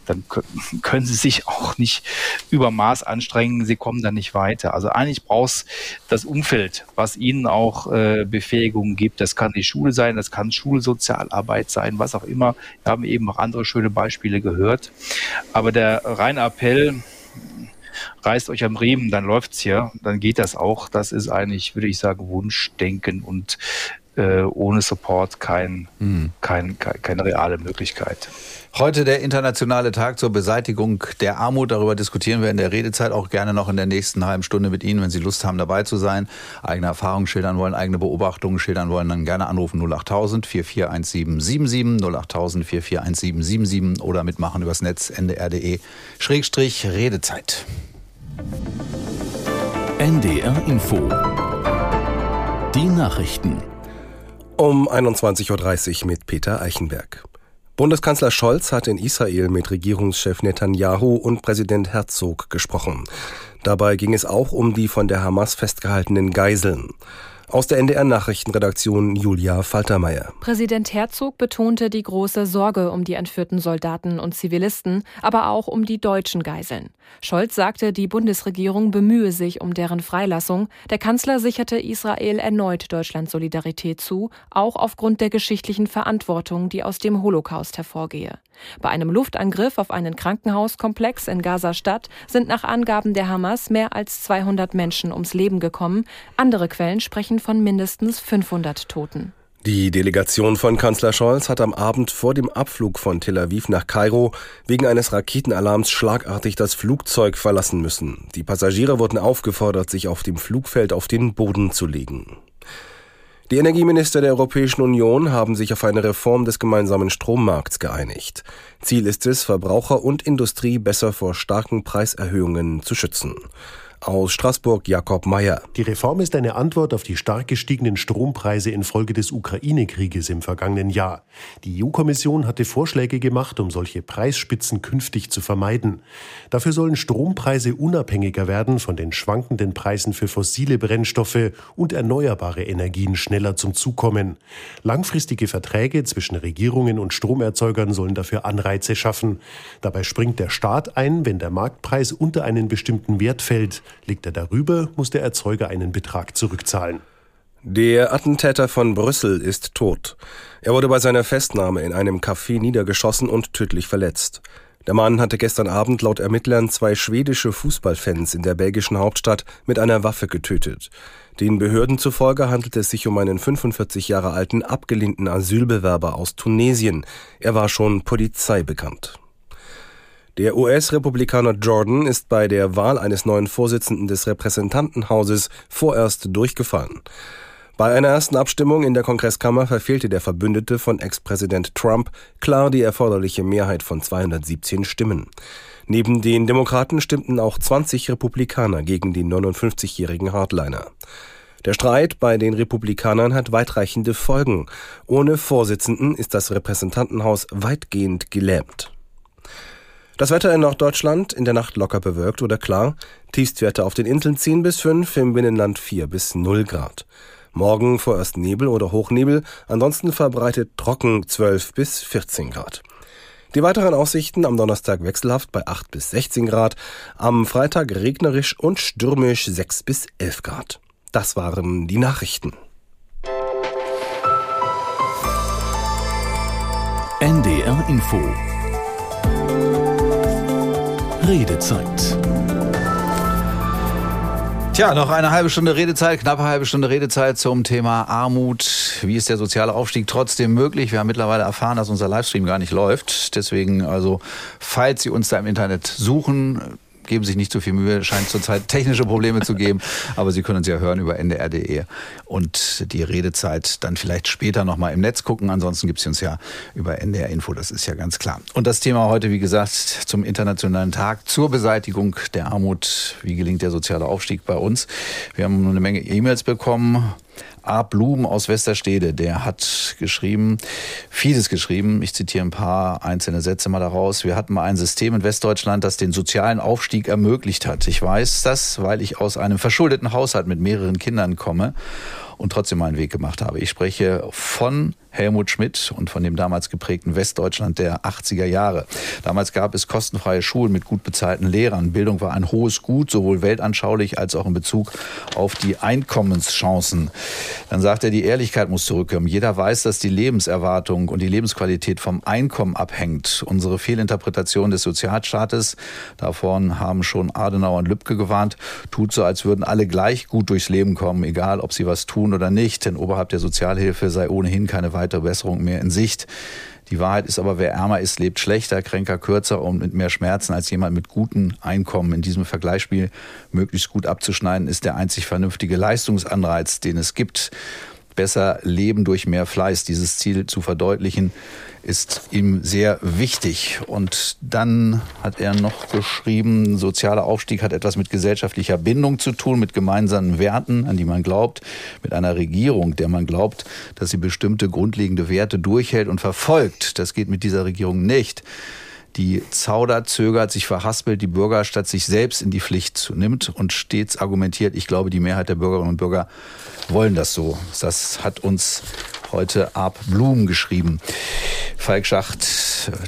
dann können Sie sich auch nicht über Maß anstrengen. Sie kommen dann nicht weiter. Also eigentlich braucht es das Umfeld, was Ihnen auch äh, Befähigungen gibt. Das kann die Schule sein, das kann Schulsozialarbeit sein, was auch immer. Wir haben eben noch andere schöne Beispiele gehört. Aber der reine Appell, reißt euch am Riemen, dann läuft's hier, dann geht das auch. Das ist eigentlich, würde ich sagen, Wunschdenken und äh, ohne Support kein, mhm. kein, kein, keine reale Möglichkeit. Heute der internationale Tag zur Beseitigung der Armut. Darüber diskutieren wir in der Redezeit auch gerne noch in der nächsten halben Stunde mit Ihnen, wenn Sie Lust haben, dabei zu sein, eigene Erfahrungen schildern wollen, eigene Beobachtungen schildern wollen, dann gerne anrufen 08000 441777 08000 441777 oder mitmachen übers Netz ndr.de Schrägstrich Redezeit. NDR Info. Die Nachrichten. Um 21.30 Uhr mit Peter Eichenberg. Bundeskanzler Scholz hat in Israel mit Regierungschef Netanyahu und Präsident Herzog gesprochen. Dabei ging es auch um die von der Hamas festgehaltenen Geiseln. Aus der NDR Nachrichtenredaktion Julia Faltermeier. Präsident Herzog betonte die große Sorge um die entführten Soldaten und Zivilisten, aber auch um die deutschen Geiseln. Scholz sagte, die Bundesregierung bemühe sich um deren Freilassung. Der Kanzler sicherte Israel erneut Deutschlands Solidarität zu, auch aufgrund der geschichtlichen Verantwortung, die aus dem Holocaust hervorgehe. Bei einem Luftangriff auf einen Krankenhauskomplex in Gaza-Stadt sind nach Angaben der Hamas mehr als 200 Menschen ums Leben gekommen. Andere Quellen sprechen von mindestens 500 Toten. Die Delegation von Kanzler Scholz hat am Abend vor dem Abflug von Tel Aviv nach Kairo wegen eines Raketenalarms schlagartig das Flugzeug verlassen müssen. Die Passagiere wurden aufgefordert, sich auf dem Flugfeld auf den Boden zu legen. Die Energieminister der Europäischen Union haben sich auf eine Reform des gemeinsamen Strommarkts geeinigt. Ziel ist es, Verbraucher und Industrie besser vor starken Preiserhöhungen zu schützen. Aus Straßburg Jakob Mayer. Die Reform ist eine Antwort auf die stark gestiegenen Strompreise infolge des Ukraine-Krieges im vergangenen Jahr. Die EU-Kommission hatte Vorschläge gemacht, um solche Preisspitzen künftig zu vermeiden. Dafür sollen Strompreise unabhängiger werden von den schwankenden Preisen für fossile Brennstoffe und erneuerbare Energien schneller zum Zukommen. Langfristige Verträge zwischen Regierungen und Stromerzeugern sollen dafür Anreize schaffen. Dabei springt der Staat ein, wenn der Marktpreis unter einen bestimmten Wert fällt. Liegt er darüber, muss der Erzeuger einen Betrag zurückzahlen. Der Attentäter von Brüssel ist tot. Er wurde bei seiner Festnahme in einem Café niedergeschossen und tödlich verletzt. Der Mann hatte gestern Abend laut Ermittlern zwei schwedische Fußballfans in der belgischen Hauptstadt mit einer Waffe getötet. Den Behörden zufolge handelt es sich um einen 45 Jahre alten abgelehnten Asylbewerber aus Tunesien. Er war schon Polizei bekannt. Der US-Republikaner Jordan ist bei der Wahl eines neuen Vorsitzenden des Repräsentantenhauses vorerst durchgefallen. Bei einer ersten Abstimmung in der Kongresskammer verfehlte der Verbündete von Ex-Präsident Trump klar die erforderliche Mehrheit von 217 Stimmen. Neben den Demokraten stimmten auch 20 Republikaner gegen den 59-jährigen Hardliner. Der Streit bei den Republikanern hat weitreichende Folgen. Ohne Vorsitzenden ist das Repräsentantenhaus weitgehend gelähmt. Das Wetter in Norddeutschland in der Nacht locker bewölkt oder klar. Tiefstwerte auf den Inseln 10 bis 5, im Binnenland 4 bis 0 Grad. Morgen vorerst Nebel oder Hochnebel, ansonsten verbreitet trocken 12 bis 14 Grad. Die weiteren Aussichten am Donnerstag wechselhaft bei 8 bis 16 Grad, am Freitag regnerisch und stürmisch 6 bis 11 Grad. Das waren die Nachrichten. NDR Info Redezeit. Tja, noch eine halbe Stunde Redezeit, knappe halbe Stunde Redezeit zum Thema Armut. Wie ist der soziale Aufstieg trotzdem möglich? Wir haben mittlerweile erfahren, dass unser Livestream gar nicht läuft. Deswegen also, falls Sie uns da im Internet suchen, geben sich nicht so viel Mühe, scheint zurzeit technische Probleme zu geben, aber Sie können uns ja hören über ndr.de und die Redezeit dann vielleicht später nochmal im Netz gucken. Ansonsten gibt es uns ja über NDR Info, das ist ja ganz klar. Und das Thema heute, wie gesagt, zum Internationalen Tag zur Beseitigung der Armut. Wie gelingt der soziale Aufstieg bei uns? Wir haben eine Menge E-Mails bekommen A. Blum aus Westerstede, der hat geschrieben, vieles geschrieben. Ich zitiere ein paar einzelne Sätze mal daraus. Wir hatten mal ein System in Westdeutschland, das den sozialen Aufstieg ermöglicht hat. Ich weiß das, weil ich aus einem verschuldeten Haushalt mit mehreren Kindern komme und trotzdem meinen Weg gemacht habe. Ich spreche von Helmut Schmidt und von dem damals geprägten Westdeutschland der 80er Jahre. Damals gab es kostenfreie Schulen mit gut bezahlten Lehrern. Bildung war ein hohes Gut, sowohl weltanschaulich als auch in Bezug auf die Einkommenschancen. Dann sagt er, die Ehrlichkeit muss zurückkommen. Jeder weiß, dass die Lebenserwartung und die Lebensqualität vom Einkommen abhängt. Unsere Fehlinterpretation des Sozialstaates, davon haben schon Adenauer und Lübcke gewarnt, tut so, als würden alle gleich gut durchs Leben kommen, egal ob sie was tun oder nicht. Denn oberhalb der Sozialhilfe sei ohnehin keine weitere weitere Besserung mehr in Sicht. Die Wahrheit ist aber, wer ärmer ist, lebt schlechter, kränker, kürzer und mit mehr Schmerzen als jemand mit gutem Einkommen. In diesem Vergleichsspiel möglichst gut abzuschneiden, ist der einzig vernünftige Leistungsanreiz, den es gibt. Besser leben durch mehr Fleiß. Dieses Ziel zu verdeutlichen, ist ihm sehr wichtig. Und dann hat er noch geschrieben, sozialer Aufstieg hat etwas mit gesellschaftlicher Bindung zu tun, mit gemeinsamen Werten, an die man glaubt, mit einer Regierung, der man glaubt, dass sie bestimmte grundlegende Werte durchhält und verfolgt. Das geht mit dieser Regierung nicht die zaudert, zögert, sich verhaspelt, die Bürger statt sich selbst in die Pflicht nimmt und stets argumentiert, ich glaube, die Mehrheit der Bürgerinnen und Bürger wollen das so. Das hat uns heute Ab Blum geschrieben. Falk Schacht,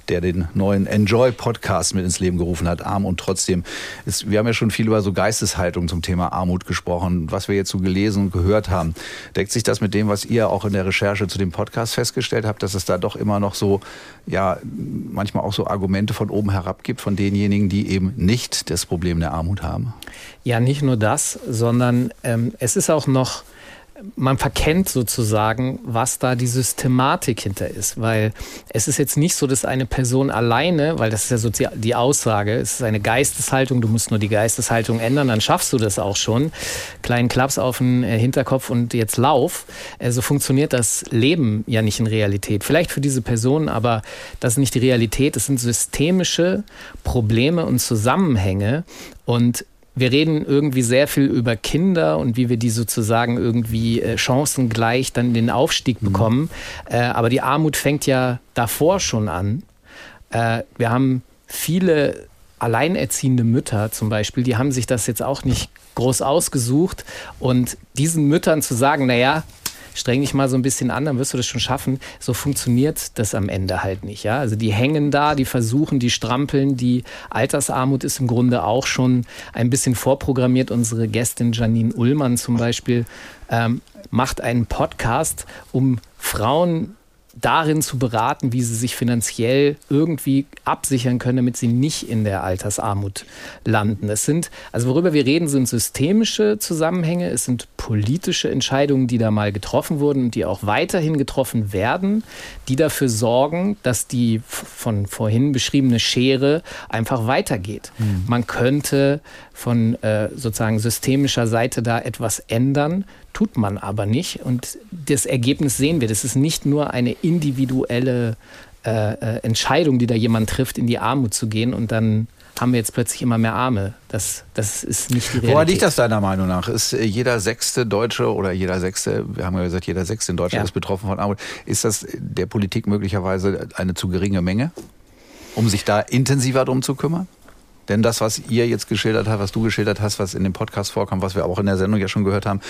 der den neuen Enjoy-Podcast mit ins Leben gerufen hat, Arm und trotzdem. Ist, wir haben ja schon viel über so Geisteshaltung zum Thema Armut gesprochen. Was wir jetzt so gelesen und gehört haben, deckt sich das mit dem, was ihr auch in der Recherche zu dem Podcast festgestellt habt, dass es da doch immer noch so, ja, manchmal auch so Argumente von oben herab gibt von denjenigen, die eben nicht das Problem der Armut haben? Ja, nicht nur das, sondern ähm, es ist auch noch man verkennt sozusagen, was da die Systematik hinter ist, weil es ist jetzt nicht so, dass eine Person alleine, weil das ist ja so die Aussage, es ist eine Geisteshaltung, du musst nur die Geisteshaltung ändern, dann schaffst du das auch schon. Kleinen Klaps auf den äh, Hinterkopf und jetzt lauf. So also funktioniert das Leben ja nicht in Realität. Vielleicht für diese Person, aber das ist nicht die Realität. Es sind systemische Probleme und Zusammenhänge und wir reden irgendwie sehr viel über Kinder und wie wir die sozusagen irgendwie äh, chancengleich dann in den Aufstieg mhm. bekommen. Mhm. Äh, aber die Armut fängt ja davor schon an. Äh, wir haben viele alleinerziehende Mütter zum Beispiel, die haben sich das jetzt auch nicht groß ausgesucht. Und diesen Müttern zu sagen, naja, streng dich mal so ein bisschen an, dann wirst du das schon schaffen. So funktioniert das am Ende halt nicht. Ja? Also die hängen da, die versuchen, die strampeln. Die Altersarmut ist im Grunde auch schon ein bisschen vorprogrammiert. Unsere Gästin Janine Ullmann zum Beispiel ähm, macht einen Podcast, um Frauen darin zu beraten, wie sie sich finanziell irgendwie absichern können, damit sie nicht in der Altersarmut landen. Es sind, also worüber wir reden, sind systemische Zusammenhänge, es sind politische Entscheidungen, die da mal getroffen wurden und die auch weiterhin getroffen werden, die dafür sorgen, dass die von vorhin beschriebene Schere einfach weitergeht. Mhm. Man könnte von äh, sozusagen systemischer Seite da etwas ändern, tut man aber nicht. Und das Ergebnis sehen wir. Das ist nicht nur eine individuelle äh, äh, Entscheidung, die da jemand trifft, in die Armut zu gehen und dann haben wir jetzt plötzlich immer mehr Arme. Das, das ist nicht die Realität. Woran liegt das deiner Meinung nach? Ist äh, jeder sechste Deutsche oder jeder sechste, wir haben ja gesagt, jeder sechste in Deutschland ja. ist betroffen von Armut. Ist das der Politik möglicherweise eine zu geringe Menge, um sich da intensiver drum zu kümmern? Denn das, was ihr jetzt geschildert habt, was du geschildert hast, was in dem Podcast vorkam, was wir auch in der Sendung ja schon gehört haben,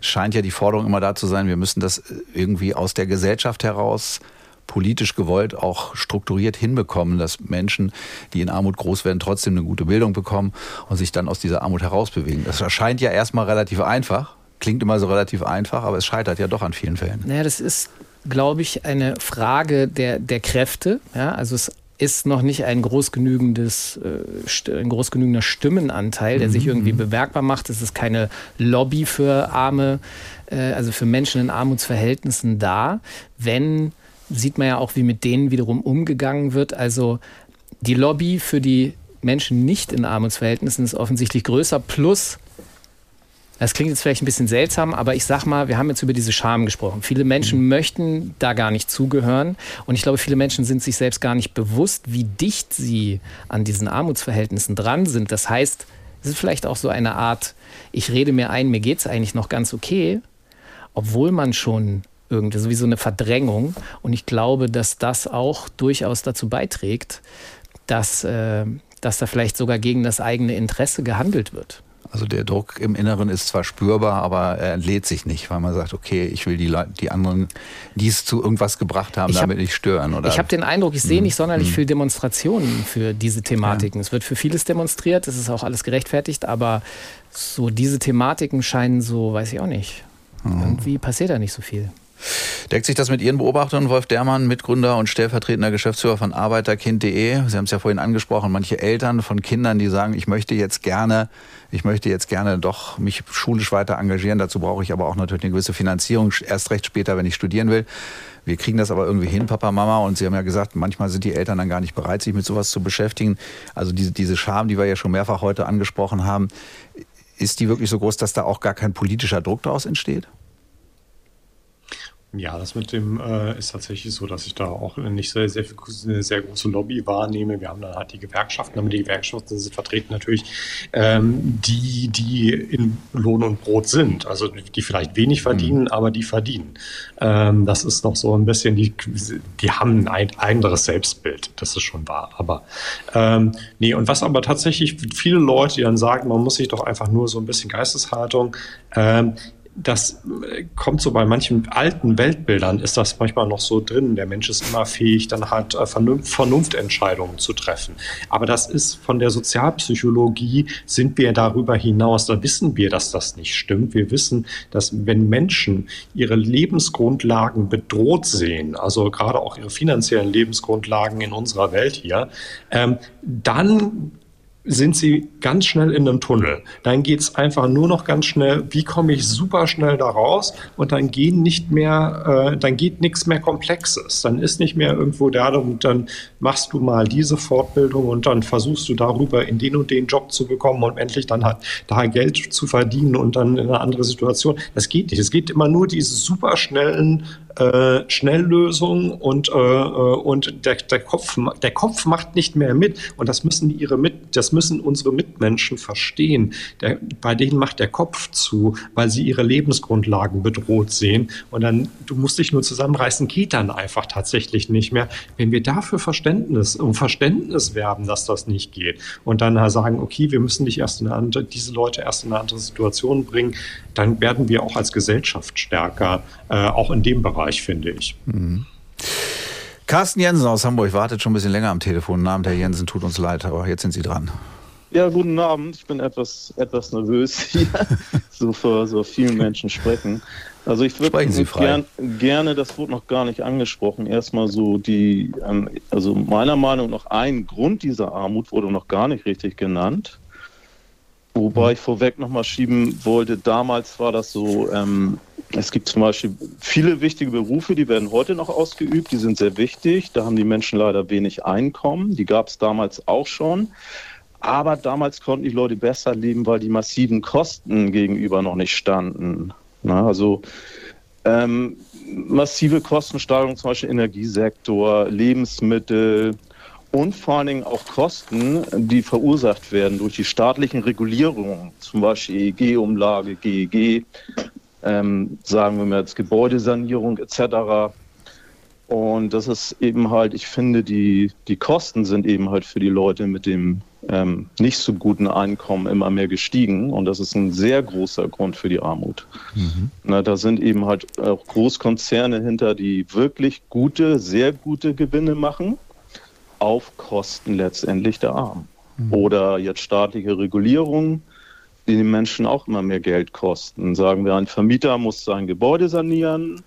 scheint ja die Forderung immer da zu sein, wir müssen das irgendwie aus der Gesellschaft heraus politisch gewollt auch strukturiert hinbekommen, dass Menschen, die in Armut groß werden, trotzdem eine gute Bildung bekommen und sich dann aus dieser Armut herausbewegen. Das erscheint ja erstmal relativ einfach, klingt immer so relativ einfach, aber es scheitert ja doch an vielen Fällen. Naja, das ist, glaube ich, eine Frage der, der Kräfte. Ja, also es ist noch nicht ein groß genügendes, äh, ein groß genügender Stimmenanteil, der mhm. sich irgendwie bemerkbar macht. Es ist keine Lobby für Arme, äh, also für Menschen in Armutsverhältnissen da. Wenn, sieht man ja auch, wie mit denen wiederum umgegangen wird. Also die Lobby für die Menschen nicht in Armutsverhältnissen ist offensichtlich größer, plus das klingt jetzt vielleicht ein bisschen seltsam, aber ich sag mal, wir haben jetzt über diese Scham gesprochen. Viele Menschen mhm. möchten da gar nicht zugehören. Und ich glaube, viele Menschen sind sich selbst gar nicht bewusst, wie dicht sie an diesen Armutsverhältnissen dran sind. Das heißt, es ist vielleicht auch so eine Art, ich rede mir ein, mir geht es eigentlich noch ganz okay, obwohl man schon irgendwie, so wie so eine Verdrängung. Und ich glaube, dass das auch durchaus dazu beiträgt, dass, äh, dass da vielleicht sogar gegen das eigene Interesse gehandelt wird. Also der Druck im Inneren ist zwar spürbar, aber er entlädt sich nicht, weil man sagt, okay, ich will die, Leute, die anderen, die es zu irgendwas gebracht haben, ich damit nicht stören. Oder? Ich habe den Eindruck, ich sehe hm. nicht sonderlich hm. viel Demonstrationen für diese Thematiken. Ja. Es wird für vieles demonstriert, es ist auch alles gerechtfertigt, aber so diese Thematiken scheinen so, weiß ich auch nicht. Hm. Irgendwie passiert da nicht so viel. Deckt sich das mit Ihren Beobachtungen, Wolf Dermann, Mitgründer und stellvertretender Geschäftsführer von Arbeiterkind.de? Sie haben es ja vorhin angesprochen, manche Eltern von Kindern, die sagen, ich möchte jetzt gerne, ich möchte jetzt gerne doch mich schulisch weiter engagieren. Dazu brauche ich aber auch natürlich eine gewisse Finanzierung, erst recht später, wenn ich studieren will. Wir kriegen das aber irgendwie hin, Papa, Mama. Und Sie haben ja gesagt, manchmal sind die Eltern dann gar nicht bereit, sich mit sowas zu beschäftigen. Also diese, diese Scham, die wir ja schon mehrfach heute angesprochen haben, ist die wirklich so groß, dass da auch gar kein politischer Druck daraus entsteht? Ja, das mit dem äh, ist tatsächlich so, dass ich da auch nicht sehr, sehr, eine sehr große Lobby wahrnehme. Wir haben dann halt die Gewerkschaften, aber die Gewerkschaften sind vertreten natürlich ähm, die, die in Lohn und Brot sind. Also die vielleicht wenig verdienen, mhm. aber die verdienen. Ähm, das ist noch so ein bisschen, die, die haben ein anderes Selbstbild, das ist schon wahr. Aber ähm, nee, und was aber tatsächlich viele Leute, die dann sagen, man muss sich doch einfach nur so ein bisschen Geisteshaltung, ähm, das äh, kommt so bei manchen alten Weltbildern, ist das manchmal noch so drin. Der Mensch ist immer fähig, dann halt äh, Vernunft, Vernunftentscheidungen zu treffen. Aber das ist von der Sozialpsychologie, sind wir darüber hinaus, da wissen wir, dass das nicht stimmt. Wir wissen, dass wenn Menschen ihre Lebensgrundlagen bedroht sehen, also gerade auch ihre finanziellen Lebensgrundlagen in unserer Welt hier, ähm, dann sind sie ganz schnell in einem Tunnel. Dann geht es einfach nur noch ganz schnell, wie komme ich super schnell da raus und dann gehen nicht mehr, äh, dann geht nichts mehr Komplexes. Dann ist nicht mehr irgendwo da und dann machst du mal diese Fortbildung und dann versuchst du darüber in den und den Job zu bekommen und endlich dann halt da Geld zu verdienen und dann in eine andere Situation. Das geht nicht. Es geht immer nur diese super schnellen äh, Schnelllösung und, äh, äh, und der, der, Kopf, der Kopf macht nicht mehr mit. Und das müssen ihre mit, das müssen unsere Mitmenschen verstehen. Der, bei denen macht der Kopf zu, weil sie ihre Lebensgrundlagen bedroht sehen. Und dann, du musst dich nur zusammenreißen, geht dann einfach tatsächlich nicht mehr. Wenn wir dafür Verständnis, um Verständnis werben, dass das nicht geht und dann sagen, okay, wir müssen dich erst in eine andere, diese Leute erst in eine andere Situation bringen, dann werden wir auch als Gesellschaft stärker, äh, auch in dem Bereich, finde ich. Mhm. Carsten Jensen aus Hamburg wartet schon ein bisschen länger am Telefon. Namen Herr Jensen, tut uns leid, aber jetzt sind Sie dran. Ja, guten Abend. Ich bin etwas, etwas nervös hier, so vor so vielen Menschen sprechen. Also ich würde gern, gerne, das wurde noch gar nicht angesprochen, erstmal so die, also meiner Meinung nach ein Grund dieser Armut wurde noch gar nicht richtig genannt. Wobei ich vorweg nochmal schieben wollte, damals war das so, ähm, es gibt zum Beispiel viele wichtige Berufe, die werden heute noch ausgeübt, die sind sehr wichtig. Da haben die Menschen leider wenig Einkommen. Die gab es damals auch schon. Aber damals konnten die Leute besser leben, weil die massiven Kosten gegenüber noch nicht standen. Na, also ähm, massive Kostensteigerung, zum Beispiel Energiesektor, Lebensmittel, und vor allen Dingen auch Kosten, die verursacht werden durch die staatlichen Regulierungen, zum Beispiel EEG-Umlage, GEG, ähm, sagen wir mal jetzt Gebäudesanierung etc. Und das ist eben halt, ich finde, die, die Kosten sind eben halt für die Leute mit dem ähm, nicht so guten Einkommen immer mehr gestiegen. Und das ist ein sehr großer Grund für die Armut. Mhm. Na, da sind eben halt auch Großkonzerne hinter, die wirklich gute, sehr gute Gewinne machen, auf Kosten letztendlich der Armen. Mhm. Oder jetzt staatliche Regulierungen, die den Menschen auch immer mehr Geld kosten. Sagen wir, ein Vermieter muss sein Gebäude sanieren,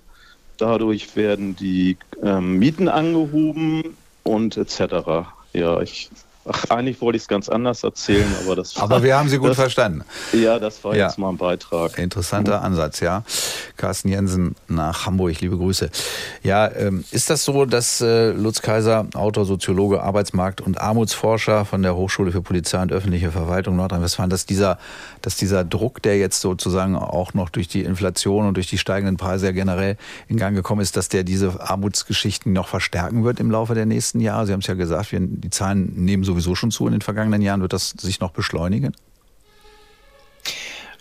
Dadurch werden die ähm, Mieten angehoben und etc. Ja, ich Ach, eigentlich wollte ich es ganz anders erzählen, aber das war, Aber wir haben Sie gut das, verstanden. Ja, das war ja. jetzt mal ein Beitrag. Interessanter Ansatz, ja. Carsten Jensen nach Hamburg, liebe Grüße. Ja, ähm, ist das so, dass äh, Lutz Kaiser, Autor, Soziologe, Arbeitsmarkt- und Armutsforscher von der Hochschule für Polizei und öffentliche Verwaltung Nordrhein-Westfalen, dass dieser, dass dieser Druck, der jetzt sozusagen auch noch durch die Inflation und durch die steigenden Preise ja generell in Gang gekommen ist, dass der diese Armutsgeschichten noch verstärken wird im Laufe der nächsten Jahre? Sie haben es ja gesagt, wir, die Zahlen nehmen sowieso sowieso schon zu in den vergangenen Jahren. Wird das sich noch beschleunigen?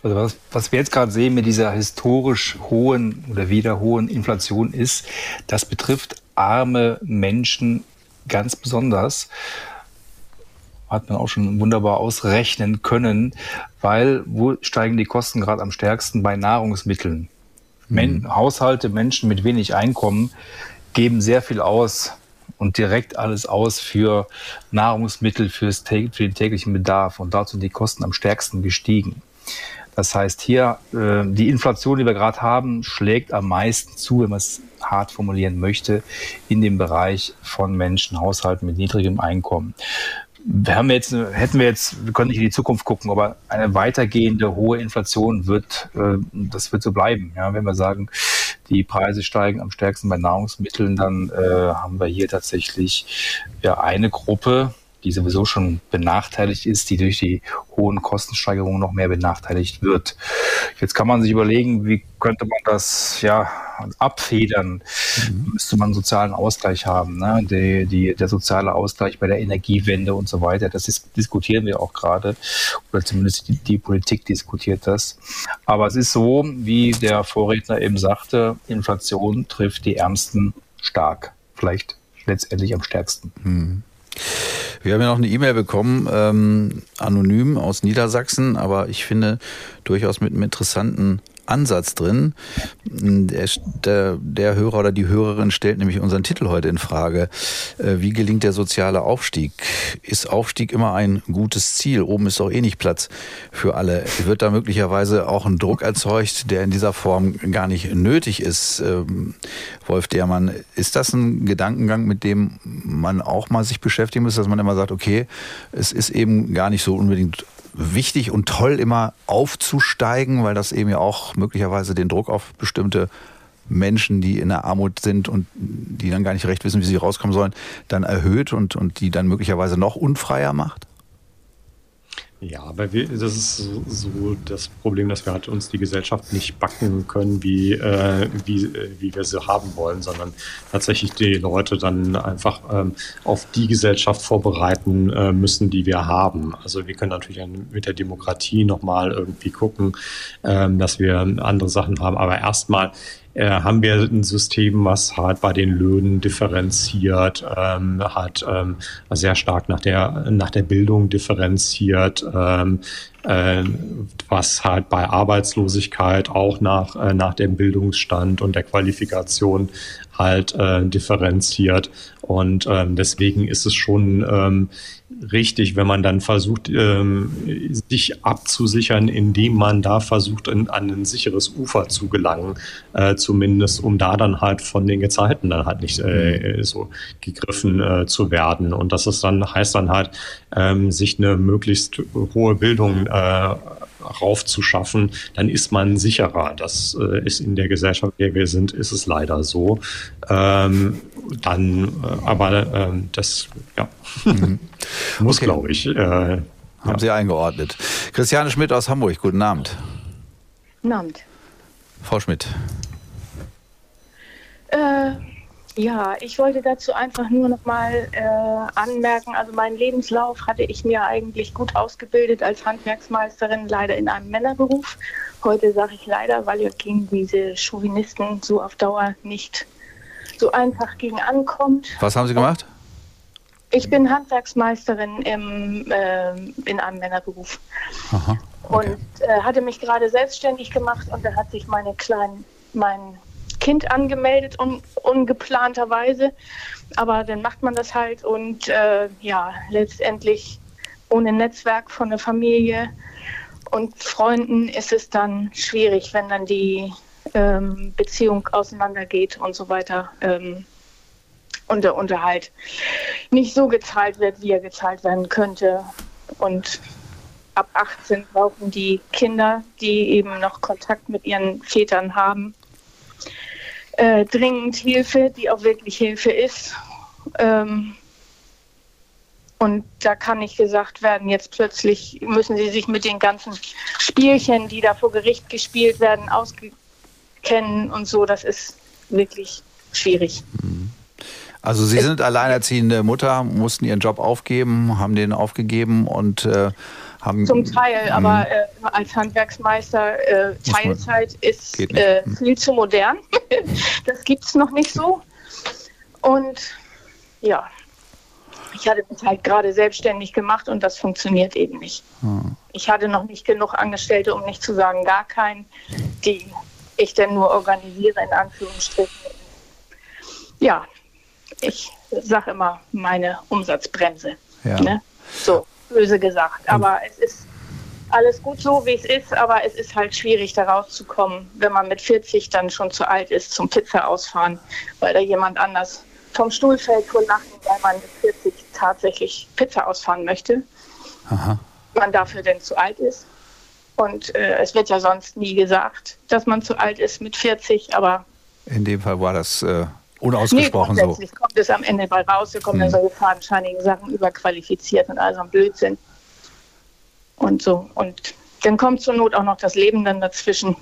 Also was, was wir jetzt gerade sehen mit dieser historisch hohen oder wieder hohen Inflation ist, das betrifft arme Menschen ganz besonders. Hat man auch schon wunderbar ausrechnen können, weil wo steigen die Kosten gerade am stärksten bei Nahrungsmitteln? Mhm. Men Haushalte, Menschen mit wenig Einkommen geben sehr viel aus und direkt alles aus für Nahrungsmittel, fürs, für den täglichen Bedarf. Und dazu sind die Kosten am stärksten gestiegen. Das heißt, hier äh, die Inflation, die wir gerade haben, schlägt am meisten zu, wenn man es hart formulieren möchte, in dem Bereich von Menschen, Haushalten mit niedrigem Einkommen wir haben jetzt, hätten wir jetzt, wir können nicht in die Zukunft gucken, aber eine weitergehende hohe Inflation wird, äh, das wird so bleiben. Ja, wenn wir sagen, die Preise steigen am stärksten bei Nahrungsmitteln, dann äh, haben wir hier tatsächlich ja eine Gruppe, die sowieso schon benachteiligt ist, die durch die hohen Kostensteigerungen noch mehr benachteiligt wird. Jetzt kann man sich überlegen, wie könnte man das ja abfedern? Mhm. Müsste man einen sozialen Ausgleich haben, ne? die, die, der soziale Ausgleich bei der Energiewende und so weiter. Das ist, diskutieren wir auch gerade, oder zumindest die, die Politik diskutiert das. Aber es ist so, wie der Vorredner eben sagte, Inflation trifft die Ärmsten stark, vielleicht letztendlich am stärksten. Mhm. Wir haben ja noch eine E-Mail bekommen, ähm, anonym aus Niedersachsen, aber ich finde durchaus mit einem interessanten Ansatz drin. Der, der, der, Hörer oder die Hörerin stellt nämlich unseren Titel heute in Frage. Äh, wie gelingt der soziale Aufstieg? Ist Aufstieg immer ein gutes Ziel? Oben ist doch eh nicht Platz für alle. Wird da möglicherweise auch ein Druck erzeugt, der in dieser Form gar nicht nötig ist? Ähm, Wolf Dermann, ist das ein Gedankengang, mit dem man auch mal sich beschäftigen muss, dass man immer sagt, okay, es ist eben gar nicht so unbedingt wichtig und toll, immer aufzusteigen, weil das eben ja auch möglicherweise den Druck auf bestimmte Menschen, die in der Armut sind und die dann gar nicht recht wissen, wie sie rauskommen sollen, dann erhöht und, und die dann möglicherweise noch unfreier macht? Ja, aber wir, das ist so, das Problem, dass wir halt uns die Gesellschaft nicht backen können, wie, äh, wie, äh, wie wir sie haben wollen, sondern tatsächlich die Leute dann einfach ähm, auf die Gesellschaft vorbereiten äh, müssen, die wir haben. Also wir können natürlich mit der Demokratie nochmal irgendwie gucken, ähm, dass wir andere Sachen haben, aber erstmal äh, haben wir ein System, was halt bei den Löhnen differenziert, ähm, hat ähm, sehr stark nach der, nach der Bildung differenziert, ähm, äh, was halt bei Arbeitslosigkeit auch nach, äh, nach dem Bildungsstand und der Qualifikation halt äh, differenziert. Und ähm, deswegen ist es schon ähm, richtig, wenn man dann versucht, ähm, sich abzusichern, indem man da versucht, in, an ein sicheres Ufer zu gelangen, äh, zumindest um da dann halt von den Gezeiten dann halt nicht äh, mhm. so gegriffen äh, zu werden. Und das ist dann, heißt dann halt, ähm, sich eine möglichst hohe Bildung äh, raufzuschaffen, dann ist man sicherer. Das äh, ist in der Gesellschaft, in der wir sind, ist es leider so. Ähm, dann, äh, aber äh, das, ja, mhm. muss, okay. glaube ich. Äh, Haben ja. Sie eingeordnet. Christiane Schmidt aus Hamburg, guten Abend. Guten Abend. Frau Schmidt. Äh, Ja, ich wollte dazu einfach nur noch mal äh, anmerken, also meinen Lebenslauf hatte ich mir eigentlich gut ausgebildet als Handwerksmeisterin, leider in einem Männerberuf. Heute sage ich leider, weil ihr gegen diese Chauvinisten so auf Dauer nicht so einfach gegen ankommt. Was haben Sie gemacht? Ich bin Handwerksmeisterin im, äh, in einem Männerberuf Aha, und äh, hatte mich gerade selbstständig gemacht und da hat sich meine kleinen, mein Kind angemeldet, un, ungeplanterweise. Aber dann macht man das halt und äh, ja, letztendlich ohne Netzwerk von der Familie und Freunden ist es dann schwierig, wenn dann die ähm, Beziehung auseinandergeht und so weiter. Ähm, und der Unterhalt nicht so gezahlt wird, wie er gezahlt werden könnte. Und ab 18 brauchen die Kinder, die eben noch Kontakt mit ihren Vätern haben, äh, dringend Hilfe, die auch wirklich Hilfe ist. Ähm, und da kann nicht gesagt werden, jetzt plötzlich müssen sie sich mit den ganzen Spielchen, die da vor Gericht gespielt werden, auskennen und so. Das ist wirklich schwierig. Also Sie sind alleinerziehende Mutter, mussten Ihren Job aufgeben, haben den aufgegeben und äh, haben... Zum Teil, Mhm. aber äh, als Handwerksmeister äh, Teilzeit ist äh, viel zu modern. das gibt es noch nicht so. Und ja, ich hatte mich halt gerade selbstständig gemacht und das funktioniert eben nicht. Hm. Ich hatte noch nicht genug Angestellte, um nicht zu sagen gar keinen, die ich dann nur organisiere, in Anführungsstrichen. Ja, ich sage immer meine Umsatzbremse. Ja. Ne? So, böse gesagt. Aber es ist alles gut so, wie es ist, aber es ist halt schwierig, da rauszukommen, wenn man mit 40 dann schon zu alt ist zum Pizza ausfahren, weil da jemand anders vom Stuhl fällt vor Lachen, weil man mit 40 tatsächlich Pizza ausfahren möchte. Aha. Man dafür denn zu alt ist. Und äh, es wird ja sonst nie gesagt, dass man zu alt ist mit 40, aber In dem Fall war das äh, unausgesprochen nee, so. grundsätzlich kommt es am Ende bei raus, da kommen dann Hm. solche fadenscheinigen Sachen überqualifiziert und all so ein Blödsinn. Und so. Und dann kommt zur Not auch noch das Leben dann dazwischen.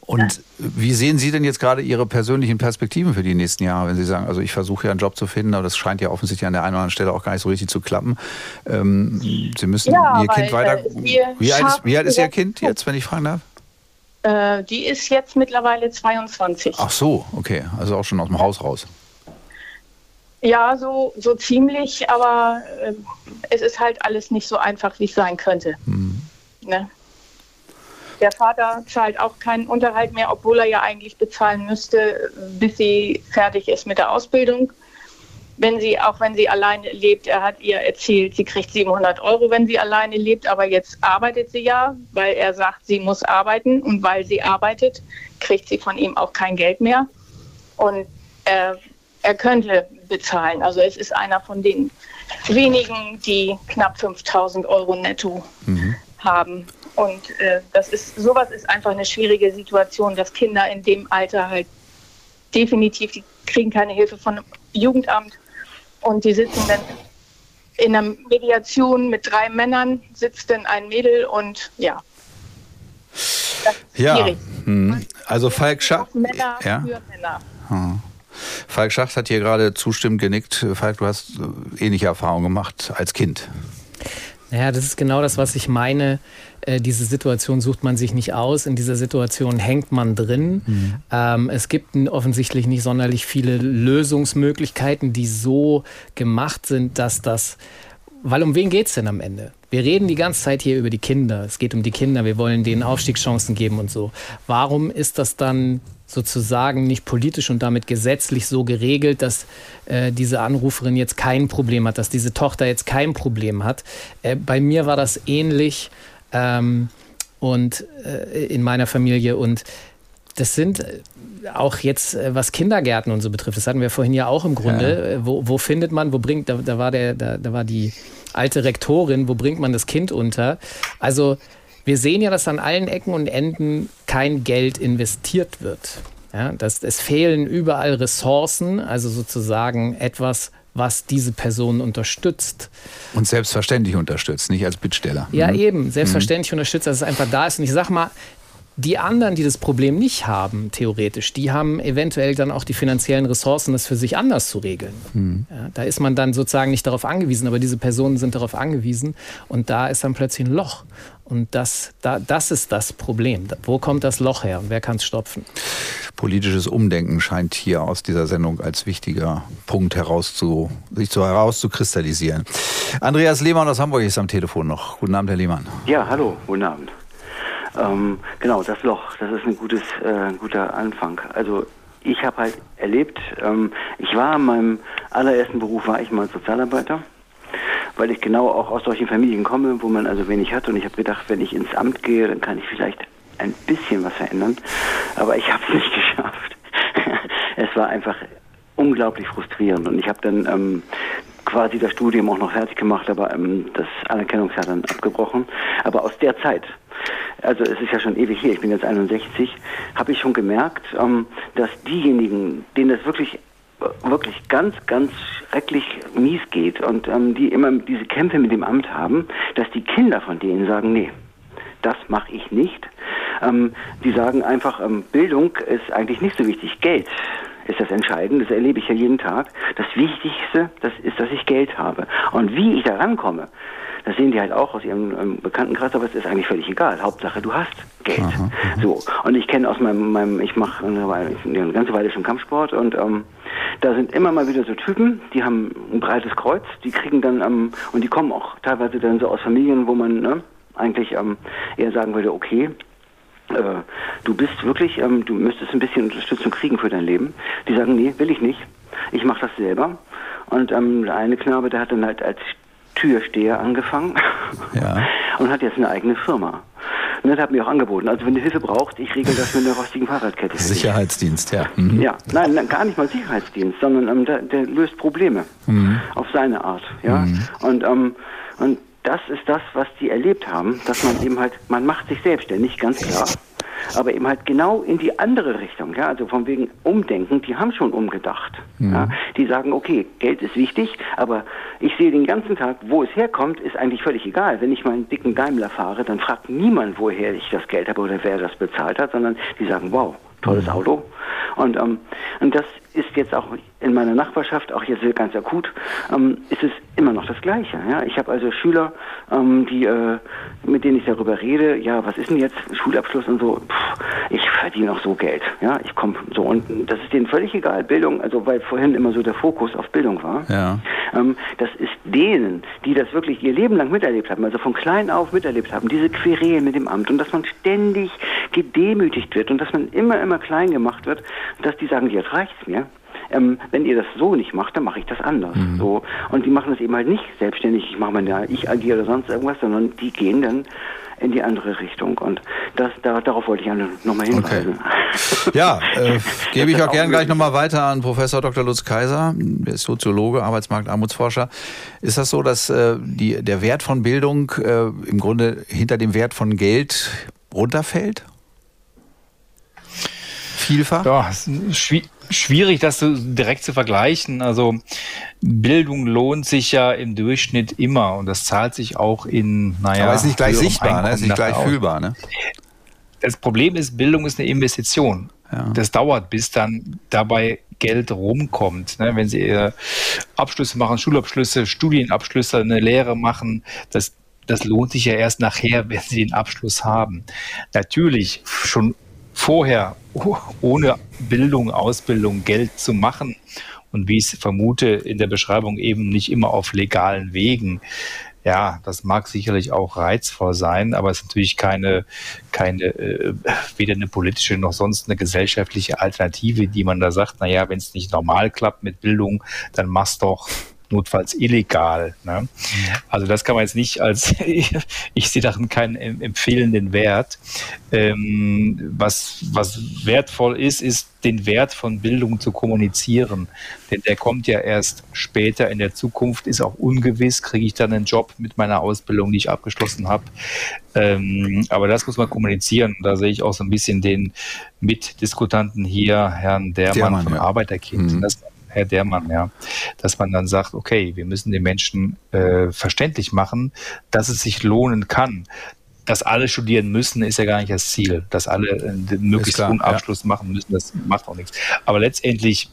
Und wie sehen Sie denn jetzt gerade Ihre persönlichen Perspektiven für die nächsten Jahre, wenn Sie sagen, also ich versuche ja einen Job zu finden, aber das scheint ja offensichtlich an der einen oder anderen Stelle auch gar nicht so richtig zu klappen. Ähm, Sie müssen Ja, Ihr Kind weiter. wir wie, alt ist, wie alt ist Ihr Kind jetzt, wenn ich fragen darf? Äh, die ist jetzt mittlerweile 22. Ach so, okay, also auch schon aus dem Haus raus. Ja, so, so ziemlich, aber äh, es ist halt alles nicht so einfach, wie es sein könnte. Ne? Der Vater zahlt auch keinen Unterhalt mehr, obwohl er ja eigentlich bezahlen müsste, bis sie fertig ist mit der Ausbildung. Wenn sie, auch wenn sie alleine lebt, er hat ihr erzählt, sie kriegt 700 Euro, wenn sie alleine lebt, aber jetzt arbeitet sie ja, weil er sagt, sie muss arbeiten und weil sie arbeitet, kriegt sie von ihm auch kein Geld mehr. Und er, er könnte bezahlen. Also es ist einer von den wenigen, die knapp 5000 Euro netto haben. Und äh, das ist, sowas ist einfach eine schwierige Situation, dass Kinder in dem Alter halt definitiv, die kriegen keine Hilfe von Jugendamt und die sitzen dann in einer Mediation mit drei Männern, sitzt dann ein Mädel und ja. Ja, hm. also Falk Schacht. Männer Ja? für Männer. Hm. Falk Schacht hat hier gerade zustimmend genickt. Falk, du hast äh, ähnliche Erfahrungen gemacht als Kind. Naja, das ist genau das, was ich meine. Äh, diese Situation sucht man sich nicht aus. In dieser Situation hängt man drin. Ähm, es gibt offensichtlich nicht sonderlich viele Lösungsmöglichkeiten, die so gemacht sind, dass das. Weil um wen geht es denn am Ende? Wir reden die ganze Zeit hier über die Kinder. Es geht um die Kinder. Wir wollen denen Aufstiegschancen geben und so. Warum ist das dann sozusagen nicht politisch und damit gesetzlich so geregelt, dass äh, diese Anruferin jetzt kein Problem hat, dass diese Tochter jetzt kein Problem hat? Äh, bei mir war das ähnlich ähm, und äh, in meiner Familie und das sind äh, auch jetzt, äh, was Kindergärten und so betrifft, das hatten wir vorhin ja auch im Grunde. Äh, Wo, wo findet man, wo bringt, da, da war der, da, da war die alte Rektorin, wo bringt man das Kind unter? Also wir sehen ja, dass an allen Ecken und Enden kein Geld investiert wird. Ja, dass, es fehlen überall Ressourcen, also sozusagen etwas, was diese Person unterstützt. Und selbstverständlich unterstützt, nicht als Bittsteller. Ja, Mhm. eben, selbstverständlich unterstützt, dass es einfach da ist. Und ich sag mal, Die anderen, die das Problem nicht haben, theoretisch, die haben eventuell dann auch die finanziellen Ressourcen, das für sich anders zu regeln. Mhm. Ja, da ist man dann sozusagen nicht darauf angewiesen, aber diese Personen sind darauf angewiesen und da ist dann plötzlich ein Loch. Und das, da, das ist das Problem. Wo kommt das Loch her und wer kann es stopfen? Politisches Umdenken scheint hier aus dieser Sendung als wichtiger Punkt herauszu, sich zu, herauszukristallisieren. Andreas Lehmann aus Hamburg ist am Telefon noch. Guten Abend, Herr Lehmann. Ja, hallo, guten Abend. Ähm, genau, das Loch, das ist ein gutes, äh, guter Anfang. Also ich habe halt erlebt, ähm, ich war in meinem allerersten Beruf, war ich mal Sozialarbeiter, weil ich genau auch aus solchen Familien komme, wo man also wenig hat. Und ich habe gedacht, wenn ich ins Amt gehe, dann kann ich vielleicht ein bisschen was verändern. Aber ich habe es nicht geschafft. es war einfach unglaublich frustrierend. Und ich habe dann ähm, quasi das Studium auch noch fertig gemacht, aber ähm, das Anerkennungsjahr dann abgebrochen. Aber aus der Zeit, also es ist ja schon ewig hier, ich bin jetzt 61, habe ich schon gemerkt, ähm, dass diejenigen, denen das wirklich wirklich ganz, ganz schrecklich mies geht und ähm, die immer diese Kämpfe mit dem Amt haben, dass die Kinder von denen sagen, nee, das mache ich nicht. Ähm, die sagen einfach, ähm, Bildung ist eigentlich nicht so wichtig, Geld ist das Entscheidende, das erlebe ich ja jeden Tag. Das Wichtigste, das ist, dass ich Geld habe. Und wie ich da rankomme, das sehen die halt auch aus ihrem ähm, Bekanntenkreis, aber es ist eigentlich völlig egal. Hauptsache, du hast Geld. Aha, so. Und ich kenne aus meinem, meinem ich mache eine, eine, ganze Weile schon Kampfsport und ähm, da sind immer mal wieder so Typen, die haben ein breites Kreuz, die kriegen dann, ähm, und die kommen auch teilweise dann so aus Familien, wo man ne, eigentlich ähm, eher sagen würde, okay, äh, du bist wirklich, ähm, du müsstest ein bisschen Unterstützung kriegen für dein Leben. Die sagen, nee, will ich nicht. Ich mache das selber. Und ähm, der eine Knabe, der hat dann halt als Türsteher angefangen ja. und hat jetzt eine eigene Firma. Und das hat mir auch angeboten. Also wenn du Hilfe brauchst, ich regel das mit einer rostigen Fahrradkette. Sicherheitsdienst, ja. Mhm. Ja, nein, nein, gar nicht mal Sicherheitsdienst, sondern ähm, der, der, löst Probleme mhm. auf seine Art. Ja, mhm. und ähm, und das ist das, was die erlebt haben, dass man eben halt, man macht sich selbstständig, ganz klar aber eben halt genau in die andere Richtung. Ja, also von wegen Umdenken, die haben schon umgedacht. Mhm. Ja, die sagen, okay, Geld ist wichtig, aber ich sehe den ganzen Tag, wo es herkommt, ist eigentlich völlig egal. Wenn ich meinen dicken Daimler fahre, dann fragt niemand, woher ich das Geld habe oder wer das bezahlt hat, sondern die sagen, wow, tolles mhm. Auto. Und, ähm, und das ist jetzt auch in meiner Nachbarschaft, auch jetzt ganz akut, ähm, ist es immer noch das Gleiche. Ja? Ich habe also Schüler, ähm, die, äh, mit denen ich darüber rede, ja, was ist denn jetzt Schulabschluss und so, Puh, ich verdiene auch so Geld. Ja, ich komme so und das ist denen völlig egal, Bildung, also weil vorhin immer so der Fokus auf Bildung war. Ja. Ähm, das ist denen, die das wirklich ihr Leben lang miterlebt haben, also von klein auf miterlebt haben, diese Querelen mit dem Amt und dass man ständig gedemütigt wird und dass man immer, immer klein gemacht wird, dass die sagen, jetzt reicht's mir ähm, wenn ihr das so nicht macht, dann mache ich das anders. Mhm. So. Und die machen das eben halt nicht selbstständig, ich mache mal ja, ich agiere oder sonst irgendwas, sondern die gehen dann in die andere Richtung. Und das, da, darauf wollte ich nochmal hinweisen. Okay. Ja, äh, gebe ich auch gern gleich nochmal weiter an Professor Dr. Lutz Kaiser, der ist Soziologe, Arbeitsmarkt, Armutsforscher. Ist das so, dass äh, die, der Wert von Bildung äh, im Grunde hinter dem Wert von Geld runterfällt? Vielfach? Ja, schwierig, das so direkt zu vergleichen. Also Bildung lohnt sich ja im Durchschnitt immer und das zahlt sich auch in, naja. Aber ist nicht gleich sichtbar, ne? ist nicht gleich fühlbar, ne? Das Problem ist, Bildung ist eine Investition. Ja. Das dauert, bis dann dabei Geld rumkommt. Ne? Wenn Sie äh, Abschlüsse machen, Schulabschlüsse, Studienabschlüsse, eine Lehre machen, das, das lohnt sich ja erst nachher, wenn Sie den Abschluss haben. Natürlich, schon vorher ohne Bildung, Ausbildung Geld zu machen und wie ich es vermute in der Beschreibung eben nicht immer auf legalen Wegen. Ja, das mag sicherlich auch reizvoll sein, aber es ist natürlich keine, keine, äh, weder eine politische noch sonst eine gesellschaftliche Alternative, die man da sagt, naja, wenn es nicht normal klappt mit Bildung, dann mach's doch notfalls illegal. Ne? Also das kann man jetzt nicht als, ich sehe darin keinen empfehlenden Wert. Ähm, was, was wertvoll ist, ist den Wert von Bildung zu kommunizieren. Denn der kommt ja erst später in der Zukunft, ist auch ungewiss, kriege ich dann einen Job mit meiner Ausbildung, die ich abgeschlossen habe. Ähm, aber das muss man kommunizieren. Da sehe ich auch so ein bisschen den Mitdiskutanten hier, Herrn Dermann, Dermann von ja. Arbeiterkind. Mhm. Das Herr Dermann, ja, dass man dann sagt, okay, wir müssen den Menschen äh, verständlich machen, dass es sich lohnen kann, dass alle studieren müssen, ist ja gar nicht das Ziel. Dass alle äh, den möglichst klar, guten Abschluss ja. machen müssen, das macht auch nichts. Aber letztendlich,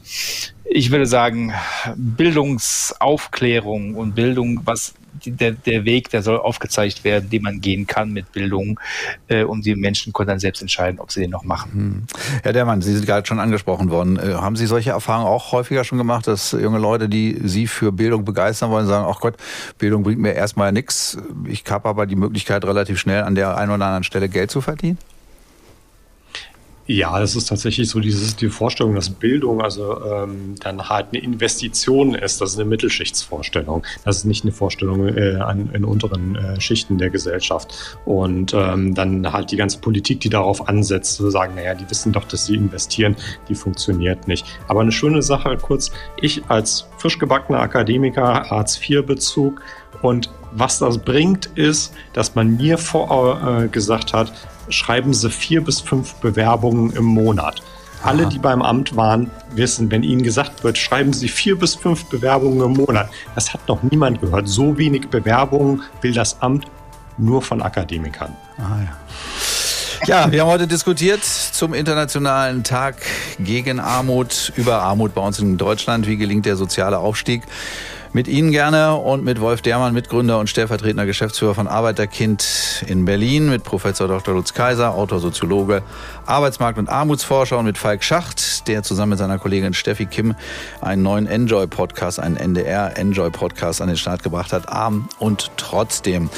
ich würde sagen, Bildungsaufklärung und Bildung, was der, der Weg, der soll aufgezeigt werden, den man gehen kann mit Bildung. Äh, und die Menschen können dann selbst entscheiden, ob sie den noch machen. Hm. Herr Dermann, Sie sind gerade schon angesprochen worden. Äh, haben Sie solche Erfahrungen auch häufiger schon gemacht, dass junge Leute, die Sie für Bildung begeistern wollen, sagen, ach Gott, Bildung bringt mir erstmal nichts. Ich habe aber die Möglichkeit, relativ schnell an der einen oder anderen Stelle Geld zu verdienen? Ja, das ist tatsächlich so dieses, die Vorstellung, dass Bildung also ähm, dann halt eine Investition ist. Das ist eine Mittelschichtsvorstellung. Das ist nicht eine Vorstellung äh, an, in unteren äh, Schichten der Gesellschaft. Und ähm, dann halt die ganze Politik, die darauf ansetzt, zu sagen, naja, die wissen doch, dass sie investieren, die funktioniert nicht. Aber eine schöne Sache kurz, ich als frisch gebackener Akademiker, Hartz-IV-Bezug und was das bringt, ist, dass man mir vor, äh, gesagt hat, schreiben Sie vier bis fünf Bewerbungen im Monat. Aha. Alle, die beim Amt waren, wissen, wenn ihnen gesagt wird, schreiben Sie vier bis fünf Bewerbungen im Monat. Das hat noch niemand gehört. So wenig Bewerbungen will das Amt nur von Akademikern. Ah, ja. Ja, wir haben heute diskutiert zum Internationalen Tag gegen Armut, über Armut bei uns in Deutschland. Wie gelingt der soziale Aufstieg? Mit Ihnen gerne und mit Wolf Dermann, Mitgründer und stellvertretender Geschäftsführer von Arbeiterkind in Berlin, mit Professor Dr. Lutz Kaiser, Autor, Soziologe, Arbeitsmarkt- und Armutsforscher und mit Falk Schacht, der zusammen mit seiner Kollegin Steffi Kim einen neuen Enjoy-Podcast, einen NDR-Enjoy-Podcast an den Start gebracht hat, Arm und Trotzdem.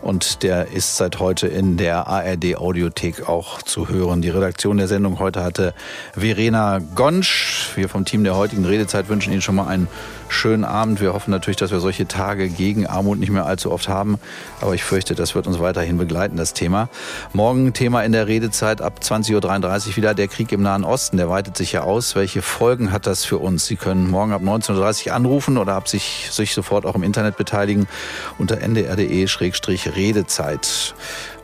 Und der ist seit heute in der ARD-Audiothek auch zu hören. Die Redaktion der Sendung heute hatte Verena Gonsch. Wir vom Team der heutigen Redezeit wünschen Ihnen schon mal einen schönen Abend. Wir hoffen natürlich, dass wir solche Tage gegen Armut nicht mehr allzu oft haben. Aber ich fürchte, das wird uns weiterhin begleiten, das Thema. Morgen Thema in der Redezeit ab 20.33 Uhr wieder der Krieg im Nahen Osten. Der weitet sich ja aus. Welche Folgen hat das für uns? Sie können morgen ab 19.30 Uhr anrufen oder ab sich, sich sofort auch im Internet beteiligen unter ndr.de-redezeit.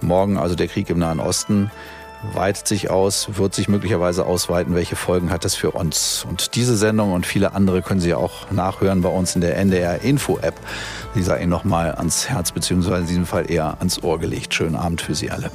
Morgen also der Krieg im Nahen Osten weitet sich aus, wird sich möglicherweise ausweiten. Welche Folgen hat das für uns? Und diese Sendung und viele andere können Sie auch nachhören bei uns in der NDR Info App. Die sei Ihnen nochmal ans Herz beziehungsweise in diesem Fall eher ans Ohr gelegt. Schönen Abend für Sie alle.